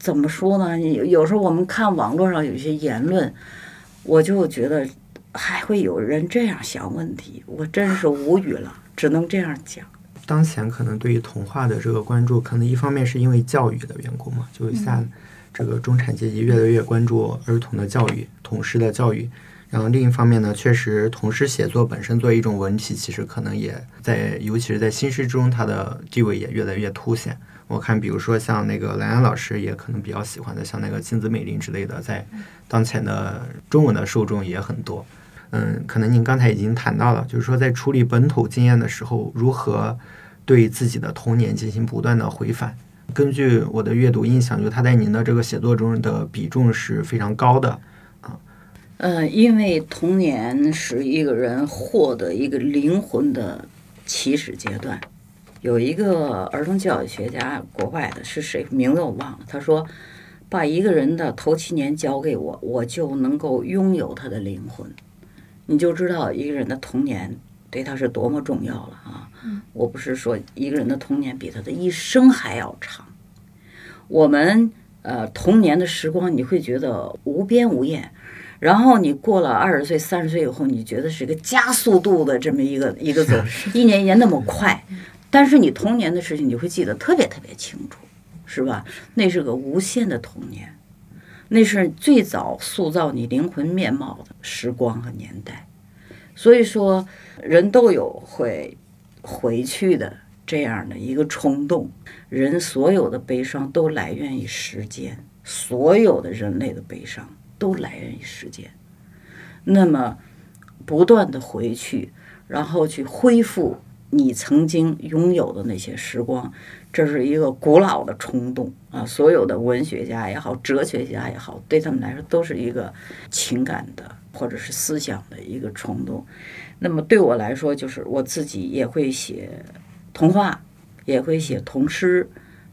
怎么说呢？有有时候我们看网络上有一些言论，我就觉得还会有人这样想问题，我真是无语了，只能这样讲。当前可能对于童话的这个关注，可能一方面是因为教育的缘故嘛，就像这个中产阶级越来越关注儿童的教育、童诗的教育。然后另一方面呢，确实童诗写作本身作为一种文体，其实可能也在，尤其是在新诗中，它的地位也越来越凸显。我看，比如说像那个蓝安老师也可能比较喜欢的，像那个金子美玲之类的，在当前的中文的受众也很多。嗯，可能您刚才已经谈到了，就是说在处理本土经验的时候，如何对自己的童年进行不断的回返。根据我的阅读印象，就他在您的这个写作中的比重是非常高的。呃，因为童年是一个人获得一个灵魂的起始阶段。有一个儿童教育学家，国外的是谁名字我忘了，他说，把一个人的头七年交给我，我就能够拥有他的灵魂。你就知道一个人的童年对他是多么重要了啊！我不是说一个人的童年比他的一生还要长，我们呃童年的时光你会觉得无边无沿，然后你过了二十岁、三十岁以后，你觉得是一个加速度的这么一个一个走，*laughs* 一年一年那么快，但是你童年的事情你会记得特别特别清楚，是吧？那是个无限的童年，那是最早塑造你灵魂面貌的时光和年代，所以说人都有会回去的这样的一个冲动。人所有的悲伤都来源于时间，所有的人类的悲伤都来源于时间。那么，不断的回去，然后去恢复你曾经拥有的那些时光，这是一个古老的冲动啊！所有的文学家也好，哲学家也好，对他们来说都是一个情感的或者是思想的一个冲动。那么对我来说，就是我自己也会写童话。也会写童诗，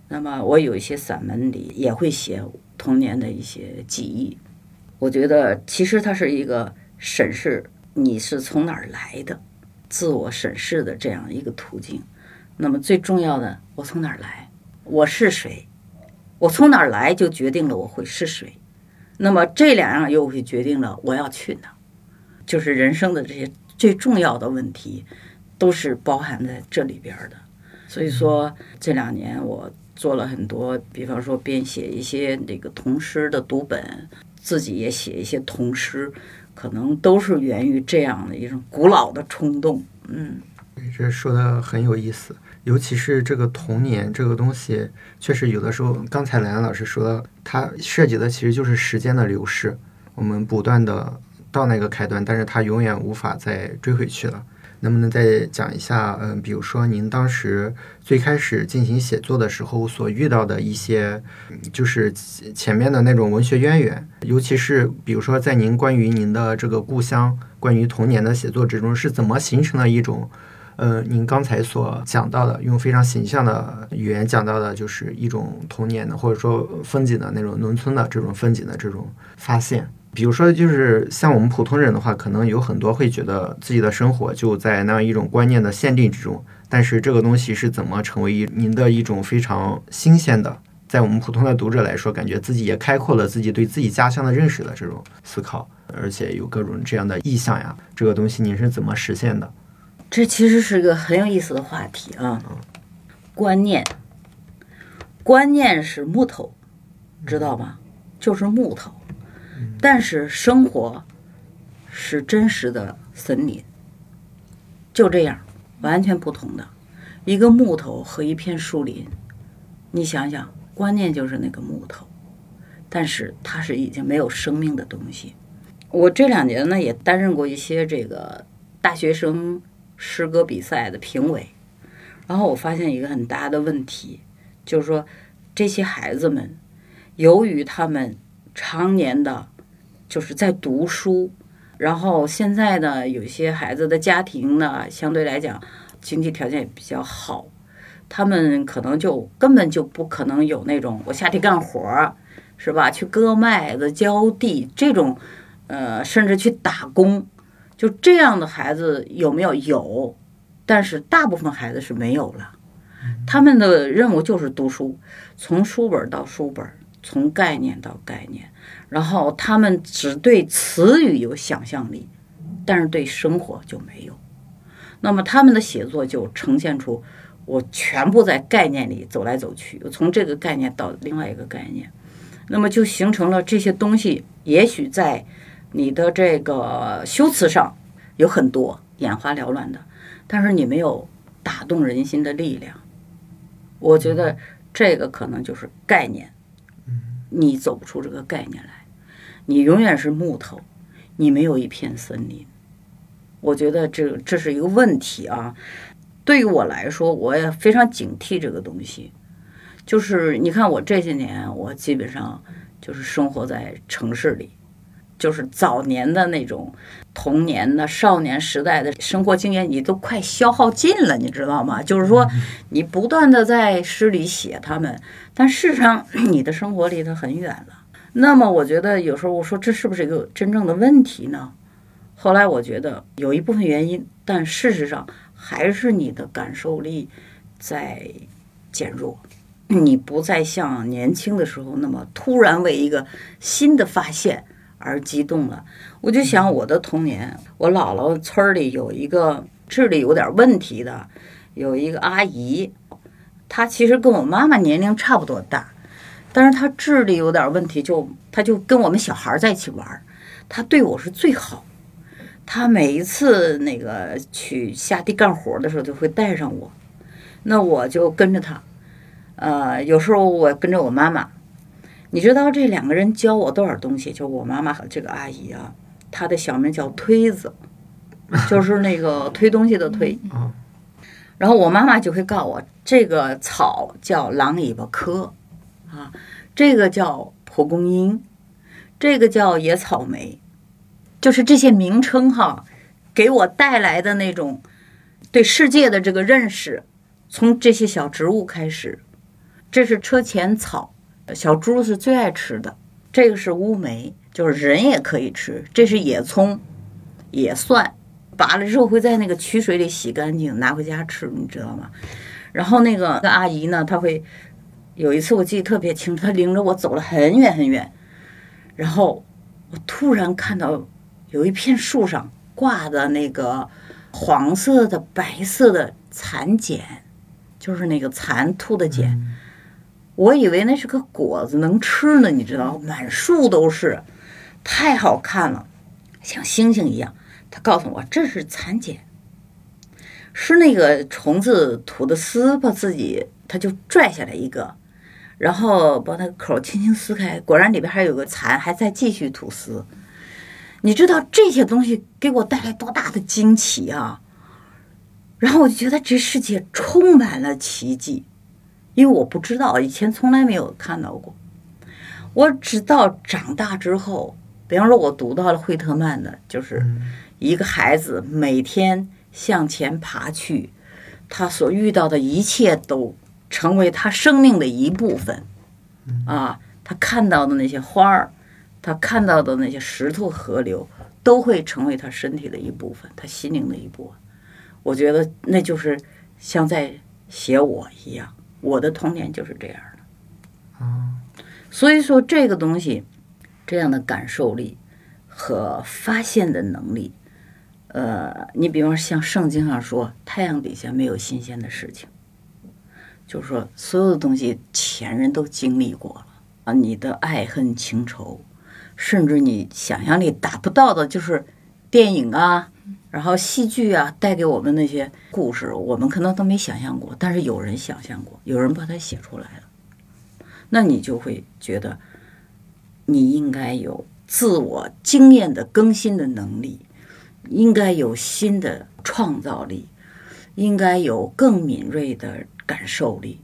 那么我有一些散文里也会写童年的一些记忆。我觉得其实它是一个审视你是从哪儿来的，自我审视的这样一个途径。那么最重要的，我从哪儿来，我是谁，我从哪儿来就决定了我会是谁。那么这两样又会决定了我要去哪，就是人生的这些最重要的问题，都是包含在这里边的。所以说，这两年我做了很多，比方说编写一些那个童诗的读本，自己也写一些童诗，可能都是源于这样的一种古老的冲动。嗯，这说的很有意思，尤其是这个童年这个东西，确实有的时候，刚才兰兰老师说的，它涉及的其实就是时间的流逝，我们不断的到那个开端，但是它永远无法再追回去了。能不能再讲一下？嗯，比如说您当时最开始进行写作的时候所遇到的一些，就是前面的那种文学渊源，尤其是比如说在您关于您的这个故乡、关于童年的写作之中，是怎么形成了一种，呃，您刚才所讲到的，用非常形象的语言讲到的，就是一种童年的或者说风景的那种农村的这种风景的这种发现。比如说，就是像我们普通人的话，可能有很多会觉得自己的生活就在那样一种观念的限定之中。但是这个东西是怎么成为您的一种非常新鲜的，在我们普通的读者来说，感觉自己也开阔了自己对自己家乡的认识的这种思考，而且有各种这样的意向呀。这个东西您是怎么实现的？这其实是个很有意思的话题啊。观念，观念是木头，知道吗？就是木头。但是生活是真实的森林，就这样，完全不同的。一个木头和一片树林。你想想，观念就是那个木头，但是它是已经没有生命的东西。我这两年呢，也担任过一些这个大学生诗歌比赛的评委，然后我发现一个很大的问题，就是说这些孩子们，由于他们常年的就是在读书，然后现在呢，有些孩子的家庭呢，相对来讲经济条件也比较好，他们可能就根本就不可能有那种我下地干活儿，是吧？去割麦子、浇地这种，呃，甚至去打工，就这样的孩子有没有？有，但是大部分孩子是没有了。他们的任务就是读书，从书本到书本，从概念到概念。然后他们只对词语有想象力，但是对生活就没有。那么他们的写作就呈现出我全部在概念里走来走去，从这个概念到另外一个概念，那么就形成了这些东西。也许在你的这个修辞上有很多眼花缭乱的，但是你没有打动人心的力量。我觉得这个可能就是概念。你走不出这个概念来，你永远是木头，你没有一片森林。我觉得这这是一个问题啊。对于我来说，我也非常警惕这个东西。就是你看，我这些年，我基本上就是生活在城市里。就是早年的那种童年的少年时代的生活经验，你都快消耗尽了，你知道吗？就是说，你不断的在诗里写他们，但事实上你的生活离他很远了。那么，我觉得有时候我说这是不是一个真正的问题呢？后来我觉得有一部分原因，但事实上还是你的感受力在减弱，你不再像年轻的时候那么突然为一个新的发现而激动了。我就想我的童年，我姥姥村里有一个智力有点问题的，有一个阿姨，她其实跟我妈妈年龄差不多大，但是她智力有点问题，就她就跟我们小孩在一起玩，她对我是最好。她每一次那个去下地干活的时候，就会带上我，那我就跟着她。呃，有时候我跟着我妈妈，你知道这两个人教我多少东西？就我妈妈和这个阿姨啊，她的小名叫推子，*laughs* 就是那个推东西的推。啊然后我妈妈就会告诉我，这个草叫狼尾巴科，啊，这个叫蒲公英，这个叫野草莓，就是这些名称哈，给我带来的那种对世界的这个认识，从这些小植物开始，这是车前草，小猪是最爱吃的，这个是乌梅，就是人也可以吃，这是野葱、野蒜。拔了之后会在那个渠水里洗干净，拿回家吃，你知道吗？然后那个那个阿姨呢，她会有一次我记得特别清楚，她领着我走了很远很远，然后我突然看到有一片树上挂的那个黄色的、白色的蚕茧，就是那个蚕吐的茧，我以为那是个果子能吃呢，你知道，满树都是，太好看了，像星星一样。他告诉我这是蚕茧，是那个虫子吐的丝，把自己他就拽下来一个，然后把那个口轻轻撕开，果然里边还有个蚕，还在继续吐丝。你知道这些东西给我带来多大的惊奇啊！然后我就觉得这世界充满了奇迹，因为我不知道，以前从来没有看到过。我直到长大之后，比方说，我读到了惠特曼的，就是。一个孩子每天向前爬去，他所遇到的一切都成为他生命的一部分。啊，他看到的那些花儿，他看到的那些石头、河流，都会成为他身体的一部分，他心灵的一部分。我觉得那就是像在写我一样，我的童年就是这样的。啊，所以说，这个东西，这样的感受力和发现的能力。呃，你比方像圣经上说，太阳底下没有新鲜的事情，就是说所有的东西前人都经历过了啊。你的爱恨情仇，甚至你想象力达不到的，就是电影啊，然后戏剧啊，带给我们那些故事，我们可能都没想象过，但是有人想象过，有人把它写出来了，那你就会觉得你应该有自我经验的更新的能力。应该有新的创造力，应该有更敏锐的感受力。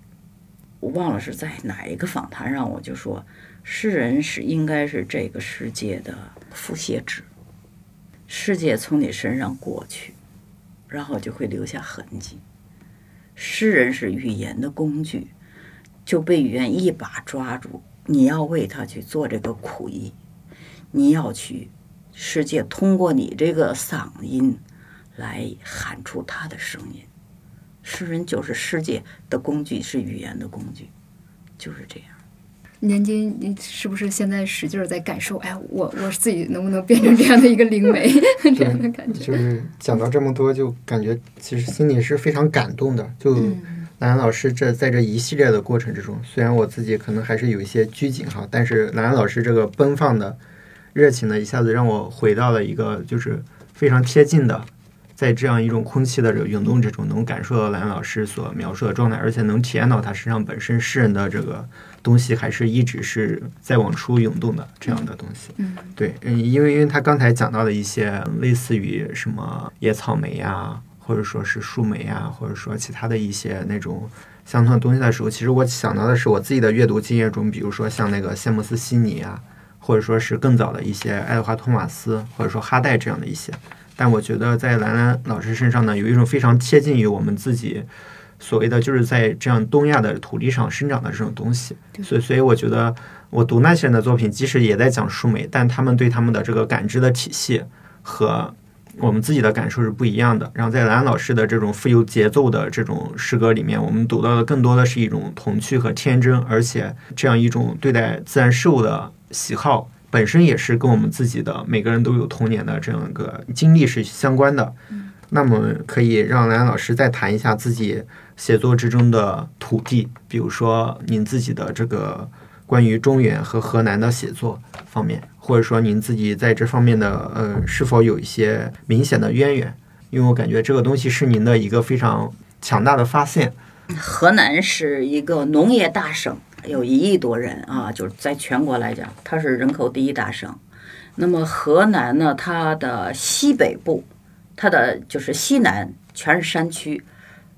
我忘了是在哪一个访谈上，我就说，诗人是应该是这个世界的复写纸，世界从你身上过去，然后就会留下痕迹。诗人是语言的工具，就被语言一把抓住，你要为他去做这个苦役，你要去。世界通过你这个嗓音来喊出他的声音。诗人就是世界的工具，是语言的工具，就是这样。年金，你是不是现在使劲儿在感受？哎，我我自己能不能变成这样的一个灵媒？*laughs* 这样的感觉。就是讲到这么多，就感觉其实心里是非常感动的。就兰兰老师这在这一系列的过程之中，虽然我自己可能还是有一些拘谨哈，但是兰兰老师这个奔放的。热情呢，一下子让我回到了一个就是非常贴近的，在这样一种空气的这个涌动之中，能感受到兰老师所描述的状态，而且能体验到他身上本身诗人的这个东西，还是一直是在往出涌动的这样的东西。嗯，对，嗯，因为因为他刚才讲到的一些类似于什么野草莓呀，或者说是树莓呀，或者说其他的一些那种相同的东西的时候，其实我想到的是我自己的阅读经验中，比如说像那个谢姆斯西尼啊。或者说是更早的一些爱德华托马斯，或者说哈代这样的一些，但我觉得在兰兰老师身上呢，有一种非常贴近于我们自己所谓的就是在这样东亚的土地上生长的这种东西。所以，所以我觉得我读那些人的作品，即使也在讲树莓，但他们对他们的这个感知的体系和我们自己的感受是不一样的。然后在兰老师的这种富有节奏的这种诗歌里面，我们读到的更多的是一种童趣和天真，而且这样一种对待自然事物的喜好，本身也是跟我们自己的每个人都有童年的这样一个经历是相关的。那么可以让兰老师再谈一下自己写作之中的土地，比如说您自己的这个关于中原和河南的写作方面，或者说您自己在这方面的呃是否有一些明显的渊源？因为我感觉这个东西是您的一个非常强大的发现。河南是一个农业大省，有一亿多人啊，就是在全国来讲，它是人口第一大省。那么河南呢，它的西北部。它的就是西南全是山区，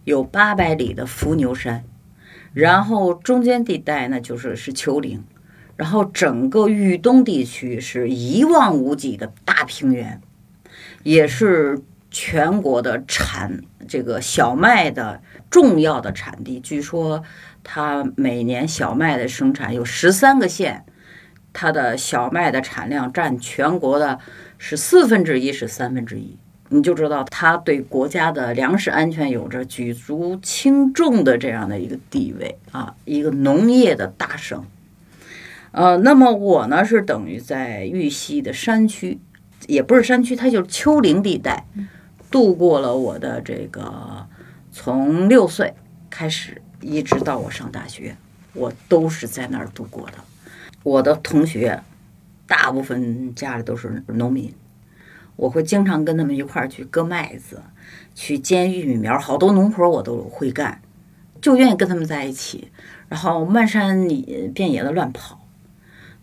有八百里的伏牛山，然后中间地带呢就是是丘陵，然后整个豫东地区是一望无际的大平原，也是全国的产这个小麦的重要的产地。据说它每年小麦的生产有十三个县，它的小麦的产量占全国的是四分之一，是三分之一。你就知道他对国家的粮食安全有着举足轻重的这样的一个地位啊，一个农业的大省。呃，那么我呢是等于在玉溪的山区，也不是山区，它就是丘陵地带，度过了我的这个从六岁开始一直到我上大学，我都是在那儿度过的。我的同学大部分家里都是农民。我会经常跟他们一块儿去割麦子，去捡玉米苗，好多农活我都会干，就愿意跟他们在一起，然后漫山里遍野的乱跑。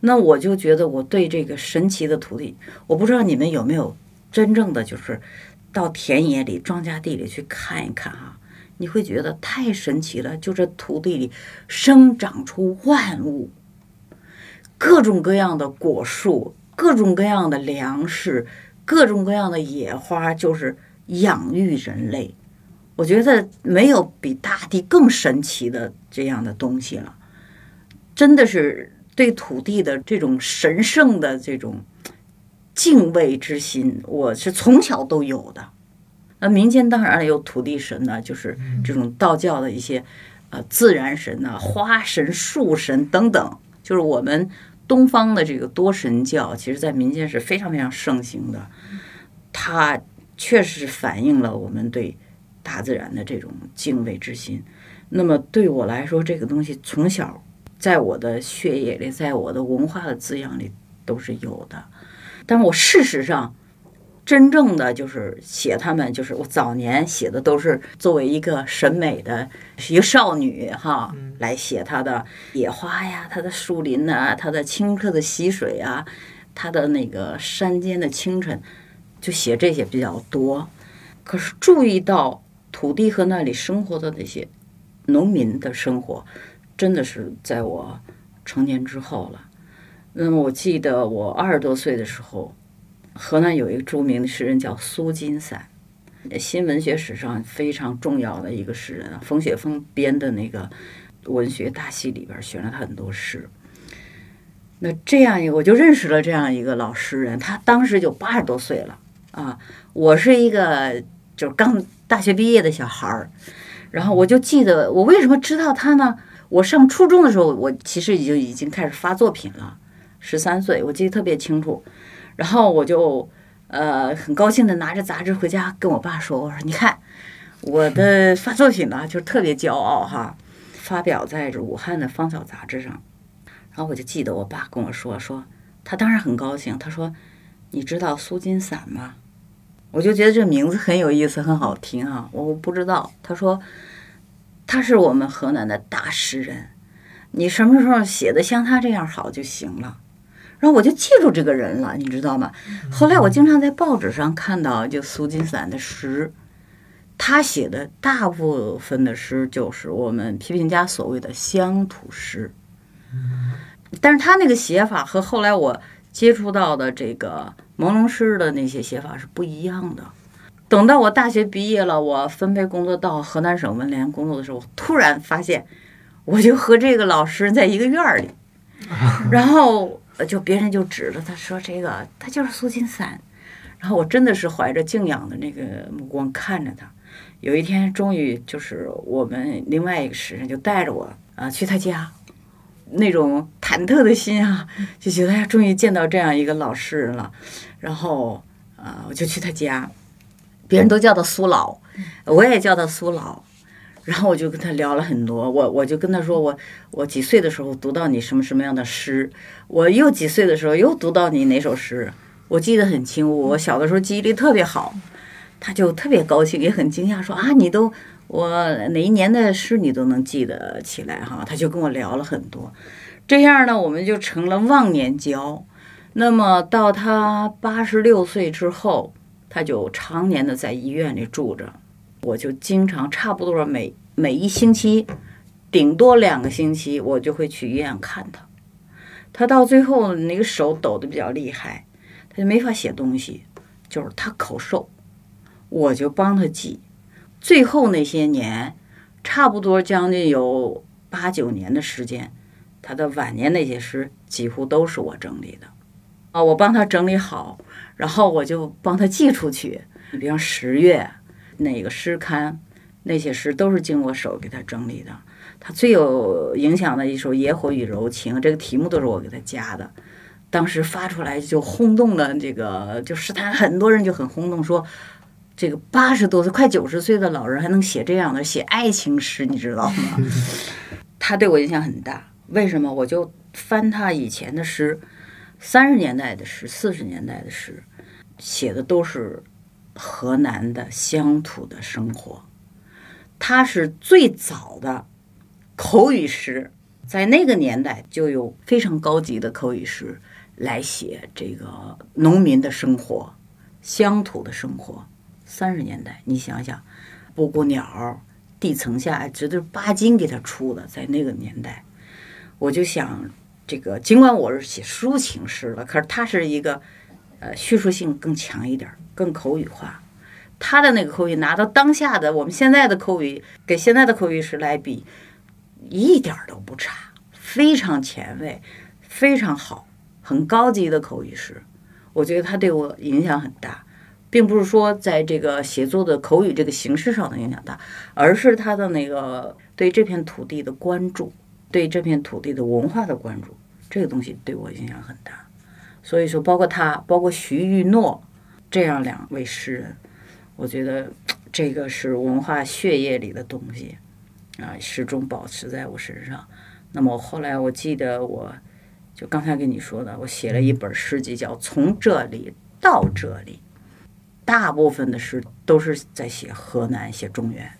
那我就觉得我对这个神奇的土地，我不知道你们有没有真正的就是到田野里、庄稼地里去看一看哈，你会觉得太神奇了。就这土地里生长出万物，各种各样的果树，各种各样的粮食。各种各样的野花就是养育人类，我觉得没有比大地更神奇的这样的东西了。真的是对土地的这种神圣的这种敬畏之心，我是从小都有的。那民间当然有土地神呢，就是这种道教的一些呃自然神呐、花神、树神等等，就是我们。东方的这个多神教，其实在民间是非常非常盛行的。它确实反映了我们对大自然的这种敬畏之心。那么对我来说，这个东西从小在我的血液里，在我的文化的滋养里都是有的。但我事实上。真正的就是写他们，就是我早年写的都是作为一个审美的一个少女哈，来写她的野花呀，她的树林呐，她的清澈的溪水啊，她的那个山间的清晨，就写这些比较多。可是注意到土地和那里生活的那些农民的生活，真的是在我成年之后了。那么我记得我二十多岁的时候。河南有一个著名的诗人叫苏金散，新文学史上非常重要的一个诗人。冯雪峰编的那个文学大戏里边选了他很多诗。那这样一个，我就认识了这样一个老诗人，他当时就八十多岁了啊。我是一个就是刚大学毕业的小孩儿，然后我就记得我为什么知道他呢？我上初中的时候，我其实已经已经开始发作品了，十三岁，我记得特别清楚。然后我就，呃，很高兴的拿着杂志回家跟我爸说：“我说你看，我的发作品了，就是特别骄傲哈，发表在这武汉的芳草杂志上。”然后我就记得我爸跟我说：“说他当然很高兴。他说，你知道苏金散吗？我就觉得这名字很有意思，很好听啊。我不知道。他说，他是我们河南的大诗人，你什么时候写的像他这样好就行了。”然后我就记住这个人了，你知道吗？后来我经常在报纸上看到，就苏金散的诗，他写的大部分的诗就是我们批评家所谓的乡土诗。但是他那个写法和后来我接触到的这个朦胧诗的那些写法是不一样的。等到我大学毕业了，我分配工作到河南省文联工作的时候，突然发现，我就和这个老师在一个院儿里，*laughs* 然后。就别人就指着他说：“这个他就是苏金三。”然后我真的是怀着敬仰的那个目光看着他。有一天，终于就是我们另外一个时辰就带着我啊去他家，那种忐忑的心啊，就觉得哎，终于见到这样一个老实人了。然后啊，我就去他家，别人都叫他苏老，我也叫他苏老。然后我就跟他聊了很多，我我就跟他说，我我几岁的时候读到你什么什么样的诗，我又几岁的时候又读到你哪首诗，我记得很清。我小的时候记忆力特别好，他就特别高兴，也很惊讶，说啊，你都我哪一年的诗你都能记得起来哈。他就跟我聊了很多，这样呢，我们就成了忘年交。那么到他八十六岁之后，他就常年的在医院里住着。我就经常差不多每每一星期，顶多两个星期，我就会去医院看他。他到最后那个手抖得比较厉害，他就没法写东西，就是他口授，我就帮他记。最后那些年，差不多将近有八九年的时间，他的晚年那些诗几乎都是我整理的。啊，我帮他整理好，然后我就帮他寄出去。比方十月。哪个诗刊，那些诗都是经我手给他整理的。他最有影响的一首《野火与柔情》，这个题目都是我给他加的。当时发出来就轰动了，这个就诗坛很多人就很轰动，说这个八十多岁、快九十岁的老人还能写这样的写爱情诗，你知道吗？*laughs* 他对我影响很大。为什么？我就翻他以前的诗，三十年代的诗、四十年代的诗，写的都是。河南的乡土的生活，他是最早的口语诗，在那个年代就有非常高级的口语诗来写这个农民的生活、乡土的生活。三十年代，你想想，布谷鸟、地层下，这都是巴金给他出的。在那个年代，我就想，这个尽管我是写抒情诗了，可是他是一个。呃，叙述性更强一点，更口语化。他的那个口语拿到当下的我们现在的口语，给现在的口语史来比，一点都不差，非常前卫，非常好，很高级的口语史。我觉得他对我影响很大，并不是说在这个写作的口语这个形式上的影响大，而是他的那个对这片土地的关注，对这片土地的文化的关注，这个东西对我影响很大。所以说，包括他，包括徐玉诺这样两位诗人，我觉得这个是文化血液里的东西啊，始终保持在我身上。那么后来，我记得我就刚才跟你说的，我写了一本诗集，叫《从这里到这里》，大部分的诗都是在写河南，写中原。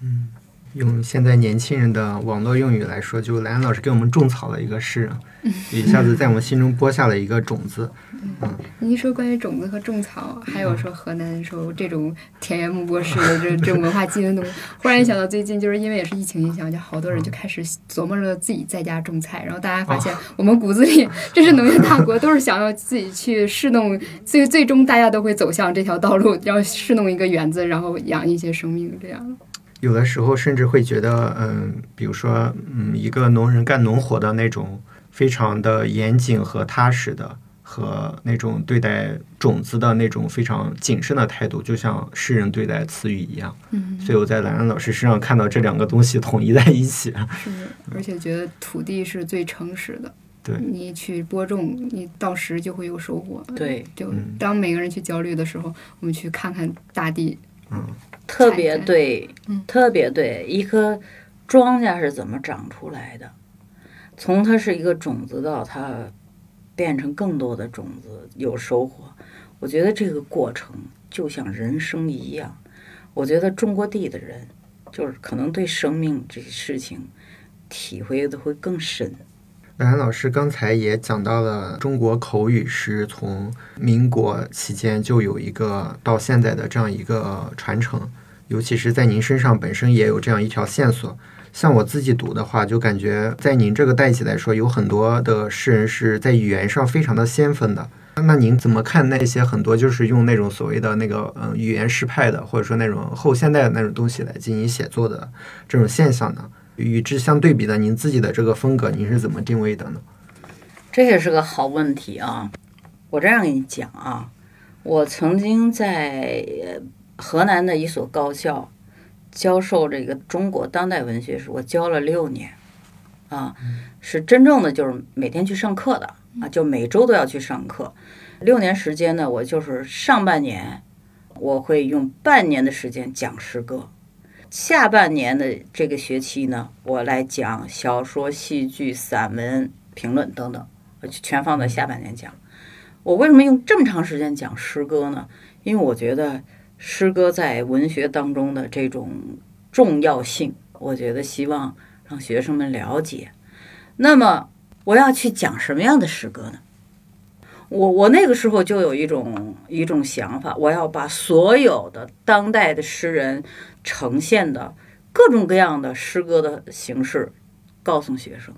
嗯。用现在年轻人的网络用语来说，就兰兰老师给我们种草了一个诗，一下子在我们心中播下了一个种子。嗯，您说关于种子和种草，还有说河南说这种田园牧播式的这这种文化基因东西，忽然想到最近就是因为也是疫情影响，就好多人就开始琢磨着自己在家种菜，然后大家发现我们骨子里这是农业大国，都是想要自己去试弄，最最终大家都会走向这条道路，要试弄一个园子，然后养一些生命这样。有的时候甚至会觉得，嗯，比如说，嗯，一个农人干农活的那种非常的严谨和踏实的，和那种对待种子的那种非常谨慎的态度，就像诗人对待词语一样。嗯，所以我在兰兰老师身上看到这两个东西统一在一起。是，而且觉得土地是最诚实的。对，你去播种，你到时就会有收获。对，就当每个人去焦虑的时候，我们去看看大地。嗯。特别对，特别对。一颗庄稼是怎么长出来的？从它是一个种子到它变成更多的种子，有收获。我觉得这个过程就像人生一样。我觉得种过地的人，就是可能对生命这些事情体会的会更深。兰老师刚才也讲到了中国口语是从民国期间就有一个到现在的这样一个传承，尤其是在您身上本身也有这样一条线索。像我自己读的话，就感觉在您这个代际来说，有很多的诗人是在语言上非常的先锋的。那您怎么看那些很多就是用那种所谓的那个嗯语言诗派的，或者说那种后现代的那种东西来进行写作的这种现象呢？与之相对比的，您自己的这个风格，您是怎么定位的呢？这也是个好问题啊！我这样跟你讲啊，我曾经在河南的一所高校教授这个中国当代文学史，我教了六年，啊，是真正的就是每天去上课的啊，就每周都要去上课。六年时间呢，我就是上半年我会用半年的时间讲诗歌，下半年的这个学期呢，我来讲小说、戏剧、散文、评论等等，我就全放在下半年讲。我为什么用这么长时间讲诗歌呢？因为我觉得诗歌在文学当中的这种重要性，我觉得希望让学生们了解。那么我要去讲什么样的诗歌呢？我我那个时候就有一种一种想法，我要把所有的当代的诗人呈现的各种各样的诗歌的形式告诉学生。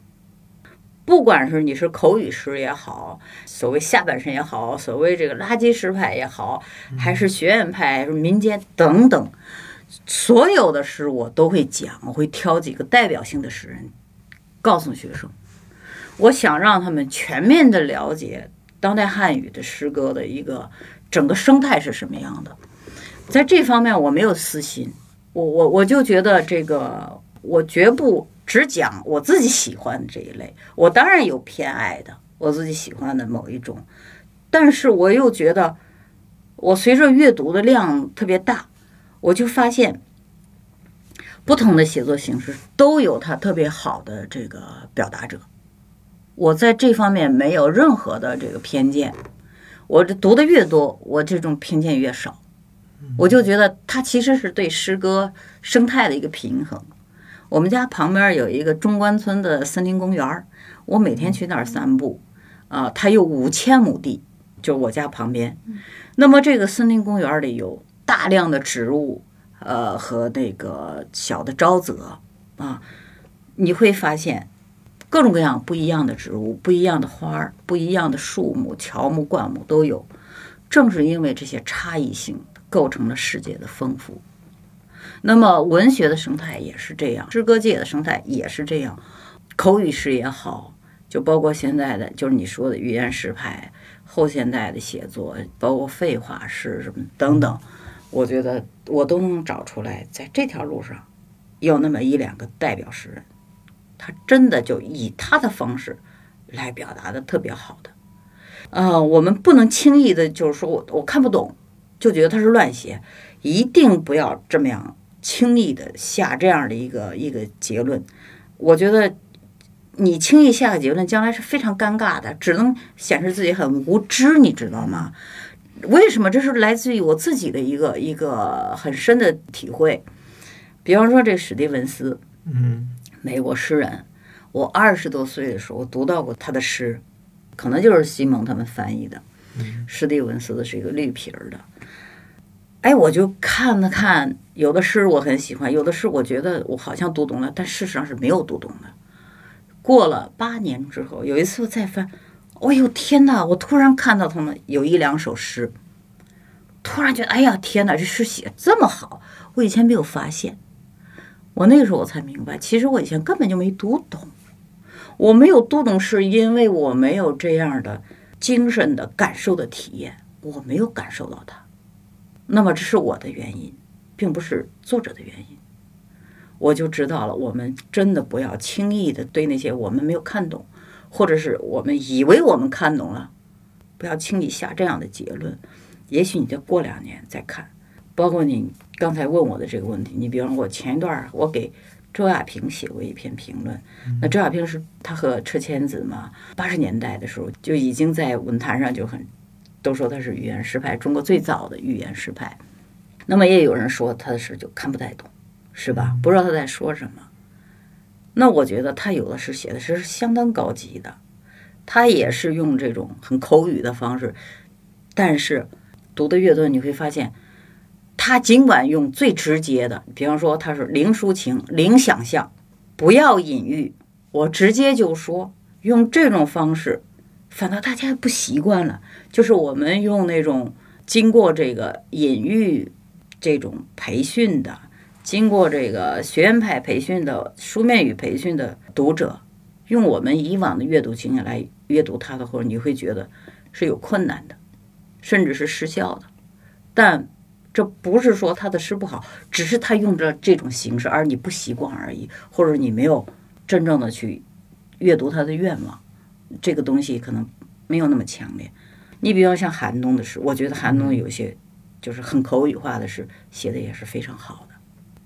不管是你是口语诗也好，所谓下半身也好，所谓这个垃圾诗派也好，还是学院派、还是民间等等，所有的诗我都会讲，我会挑几个代表性的诗人，告诉学生。我想让他们全面的了解当代汉语的诗歌的一个整个生态是什么样的。在这方面我没有私心，我我我就觉得这个我绝不。只讲我自己喜欢的这一类，我当然有偏爱的，我自己喜欢的某一种，但是我又觉得，我随着阅读的量特别大，我就发现，不同的写作形式都有它特别好的这个表达者，我在这方面没有任何的这个偏见，我这读的越多，我这种偏见越少，我就觉得它其实是对诗歌生态的一个平衡。我们家旁边有一个中关村的森林公园我每天去那儿散步，啊，它有五千亩地，就是我家旁边。那么这个森林公园里有大量的植物，呃，和那个小的沼泽，啊，你会发现各种各样不一样的植物、不一样的花儿、不一样的树木、乔木、灌木都有。正是因为这些差异性，构成了世界的丰富。那么文学的生态也是这样，诗歌界的生态也是这样，口语诗也好，就包括现在的就是你说的语言诗派、后现代的写作，包括废话诗什么等等，我觉得我都能找出来，在这条路上有那么一两个代表诗人，他真的就以他的方式来表达的特别好的，呃，我们不能轻易的就是说我我看不懂，就觉得他是乱写，一定不要这么样。轻易的下这样的一个一个结论，我觉得你轻易下个结论，将来是非常尴尬的，只能显示自己很无知，你知道吗？为什么？这是来自于我自己的一个一个很深的体会。比方说，这史蒂文斯，嗯，美国诗人，我二十多岁的时候读到过他的诗，可能就是西蒙他们翻译的。史蒂文斯的是一个绿皮儿的。哎，我就看了看，有的诗我很喜欢，有的诗我觉得我好像读懂了，但事实上是没有读懂的。过了八年之后，有一次我再翻，哎呦天哪！我突然看到他们有一两首诗，突然觉得，哎呀天哪，这诗写这么好，我以前没有发现。我那个时候我才明白，其实我以前根本就没读懂。我没有读懂，是因为我没有这样的精神的感受的体验，我没有感受到它。那么这是我的原因，并不是作者的原因。我就知道了，我们真的不要轻易的对那些我们没有看懂，或者是我们以为我们看懂了，不要轻易下这样的结论。也许你再过两年再看。包括你刚才问我的这个问题，你比方说，我前一段我给周亚平写过一篇评论。那周亚平是他和车千子嘛，八十年代的时候就已经在文坛上就很。都说他是语言诗派，中国最早的语言诗派。那么也有人说他的诗就看不太懂，是吧？不知道他在说什么。那我觉得他有的诗写的是相当高级的，他也是用这种很口语的方式。但是读的越多，你会发现，他尽管用最直接的，比方说他是零抒情、零想象，不要隐喻，我直接就说，用这种方式。反倒大家不习惯了，就是我们用那种经过这个隐喻、这种培训的，经过这个学院派培训的书面语培训的读者，用我们以往的阅读经验来阅读他的，或者你会觉得是有困难的，甚至是失效的。但这不是说他的诗不好，只是他用着这种形式，而你不习惯而已，或者你没有真正的去阅读他的愿望，这个东西可能没有那么强烈。你比方像寒冬的诗，我觉得寒冬有些就是很口语化的诗，写的也是非常好的。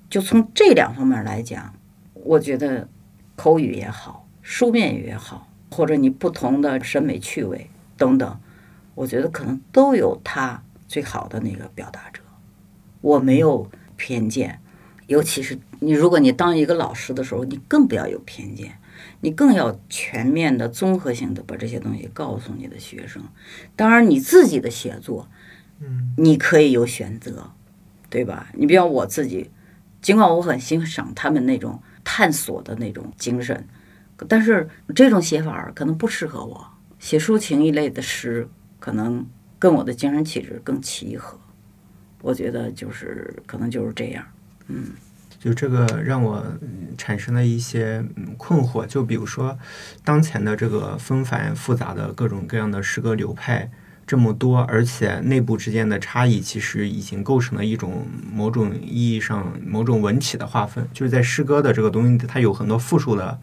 就从这两方面来讲，我觉得口语也好，书面语也好，或者你不同的审美趣味等等，我觉得可能都有他最好的那个表达者。我没有偏见，尤其是你，如果你当一个老师的时候，你更不要有偏见，你更要全面的、综合性的把这些东西告诉你的学生。当然，你自己的写作，嗯，你可以有选择，对吧？你比方我自己，尽管我很欣赏他们那种探索的那种精神，但是这种写法儿可能不适合我。写抒情一类的诗，可能跟我的精神气质更契合。我觉得就是可能就是这样。就这个让我产生了一些嗯困惑，就比如说当前的这个纷繁复杂的各种各样的诗歌流派这么多，而且内部之间的差异其实已经构成了一种某种意义上某种文体的划分，就是在诗歌的这个东西，它有很多复数的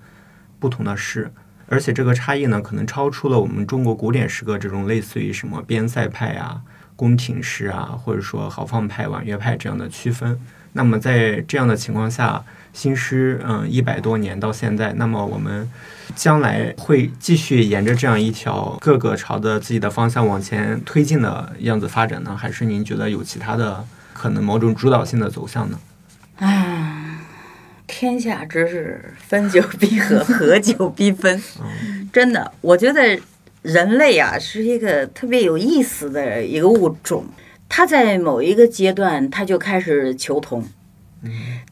不同的诗。而且这个差异呢，可能超出了我们中国古典诗歌这种类似于什么边塞派啊、宫廷诗啊，或者说豪放派、婉约派这样的区分。那么在这样的情况下，新诗嗯一百多年到现在，那么我们将来会继续沿着这样一条各个朝着自己的方向往前推进的样子发展呢？还是您觉得有其他的可能某种主导性的走向呢？啊，天下之事，分久必合，合久必分。真的，我觉得人类啊是一个特别有意思的一个物种。他在某一个阶段，他就开始求同，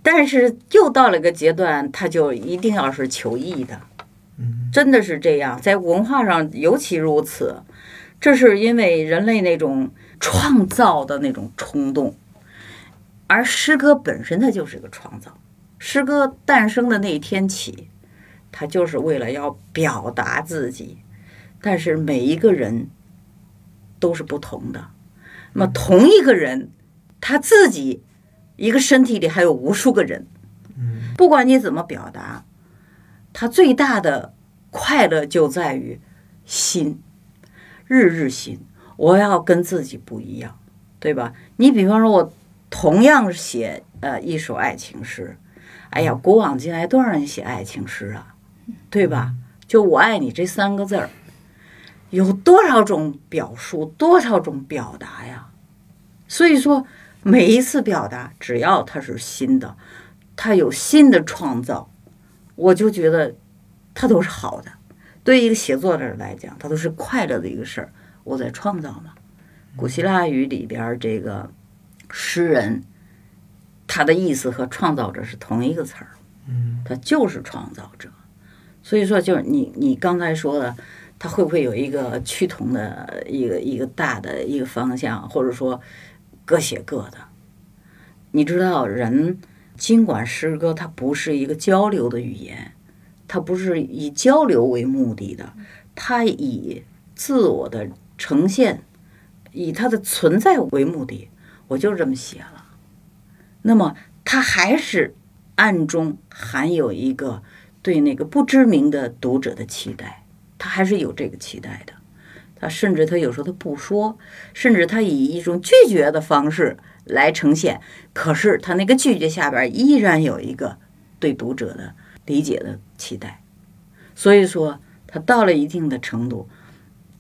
但是又到了一个阶段，他就一定要是求异的。真的是这样，在文化上尤其如此。这是因为人类那种创造的那种冲动，而诗歌本身它就是个创造。诗歌诞生的那一天起，它就是为了要表达自己，但是每一个人都是不同的。那么同一个人，他自己一个身体里还有无数个人，不管你怎么表达，他最大的快乐就在于心，日日新。我要跟自己不一样，对吧？你比方说，我同样写呃一首爱情诗，哎呀，古往今来多少人写爱情诗啊，对吧？就我爱你这三个字儿，有多少种表述，多少种表达呀？所以说，每一次表达，只要它是新的，它有新的创造，我就觉得它都是好的。对于一个写作者来讲，它都是快乐的一个事儿。我在创造嘛。古希腊语里边儿这个诗人，他的意思和创造者是同一个词儿，嗯他就是创造者。所以说，就是你你刚才说的，他会不会有一个趋同的一个一个大的一个方向，或者说各写各的？你知道，人尽管诗歌它不是一个交流的语言，它不是以交流为目的的，它以自我的呈现，以它的存在为目的，我就这么写了。那么，它还是暗中含有一个对那个不知名的读者的期待，他还是有这个期待的。他甚至他有时候他不说，甚至他以一种拒绝的方式来呈现，可是他那个拒绝下边依然有一个对读者的理解的期待。所以说，他到了一定的程度，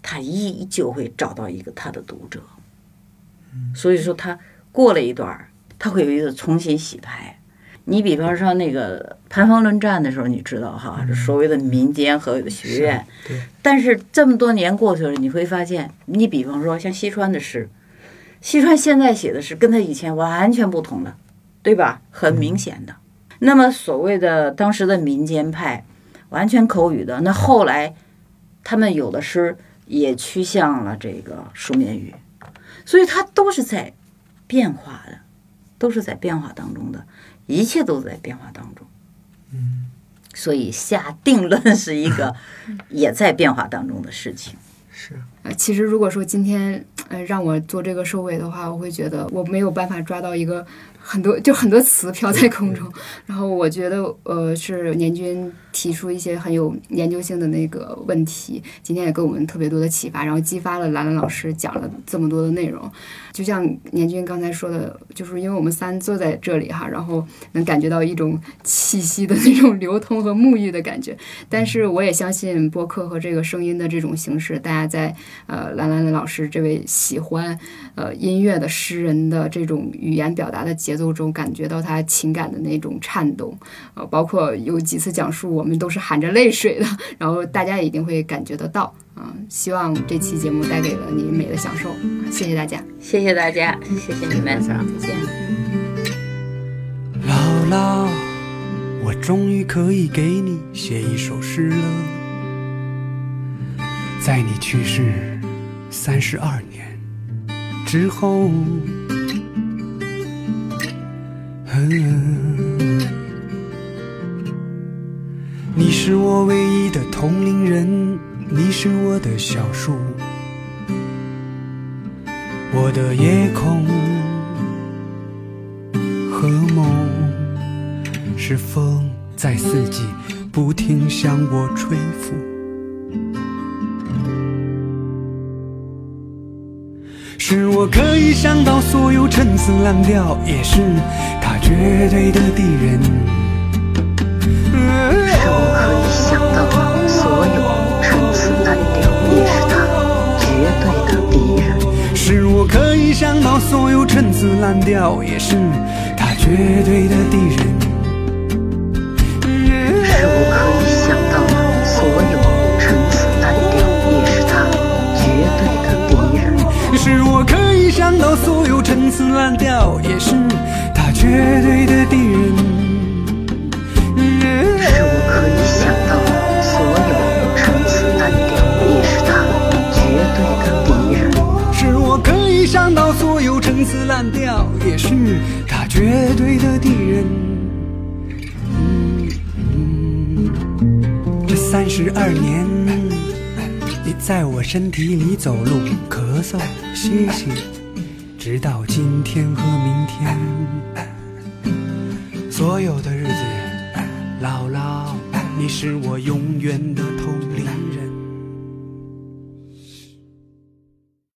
他依旧会找到一个他的读者。所以说，他过了一段，他会有一个重新洗牌。你比方说那个盘方论战的时候，你知道哈，这所谓的民间和学院，对，但是这么多年过去了，你会发现，你比方说像西川的诗，西川现在写的诗跟他以前完全不同了，对吧？很明显的。那么所谓的当时的民间派，完全口语的，那后来他们有的诗也趋向了这个书面语，所以它都是在变化的，都是在变化当中的，一切都在变化当中。嗯，所以下定论是一个也在变化当中的事情。是，呃，其实如果说今天呃，让我做这个收尾的话，我会觉得我没有办法抓到一个很多就很多词飘在空中。*laughs* 然后我觉得，呃，是年军提出一些很有研究性的那个问题，今天也给我们特别多的启发，然后激发了兰兰老师讲了这么多的内容。就像年军刚才说的，就是因为我们三坐在这里哈，然后能感觉到一种气息的那种流通和沐浴的感觉。但是我也相信播客和这个声音的这种形式，大家在呃兰兰老师这位喜欢呃音乐的诗人的这种语言表达的节奏中，感觉到他情感的那种颤动。呃，包括有几次讲述，我们都是含着泪水的，然后大家也一定会感觉得到。啊、希望这期节目带给了你美的享受，谢谢大家。谢谢大家，谢谢你们，再见。姥姥，我终于可以给你写一首诗了。在你去世三十二年之后，嗯，你是我唯一的同龄人，你是我的小树，我的夜空。和梦，是风在四季不停向我吹拂。是我可以想到所有陈词滥调，也是他绝对的敌人。是我可以想到所有陈词滥调，也是他绝对的敌人。是我可以想到所有陈词滥调，也是他绝对的敌人。是我可以想到我可以想到所有陈词滥调，也是他绝对的敌人。是我可以想到所有陈词滥调，也是他绝对的敌人。是我可以想到所有陈词滥调，也是他绝对的敌人。嗯嗯这三十二年，你在我身体里走路、咳嗽、歇息，直到今天和明天，所有的日子，姥姥，你是我永远的痛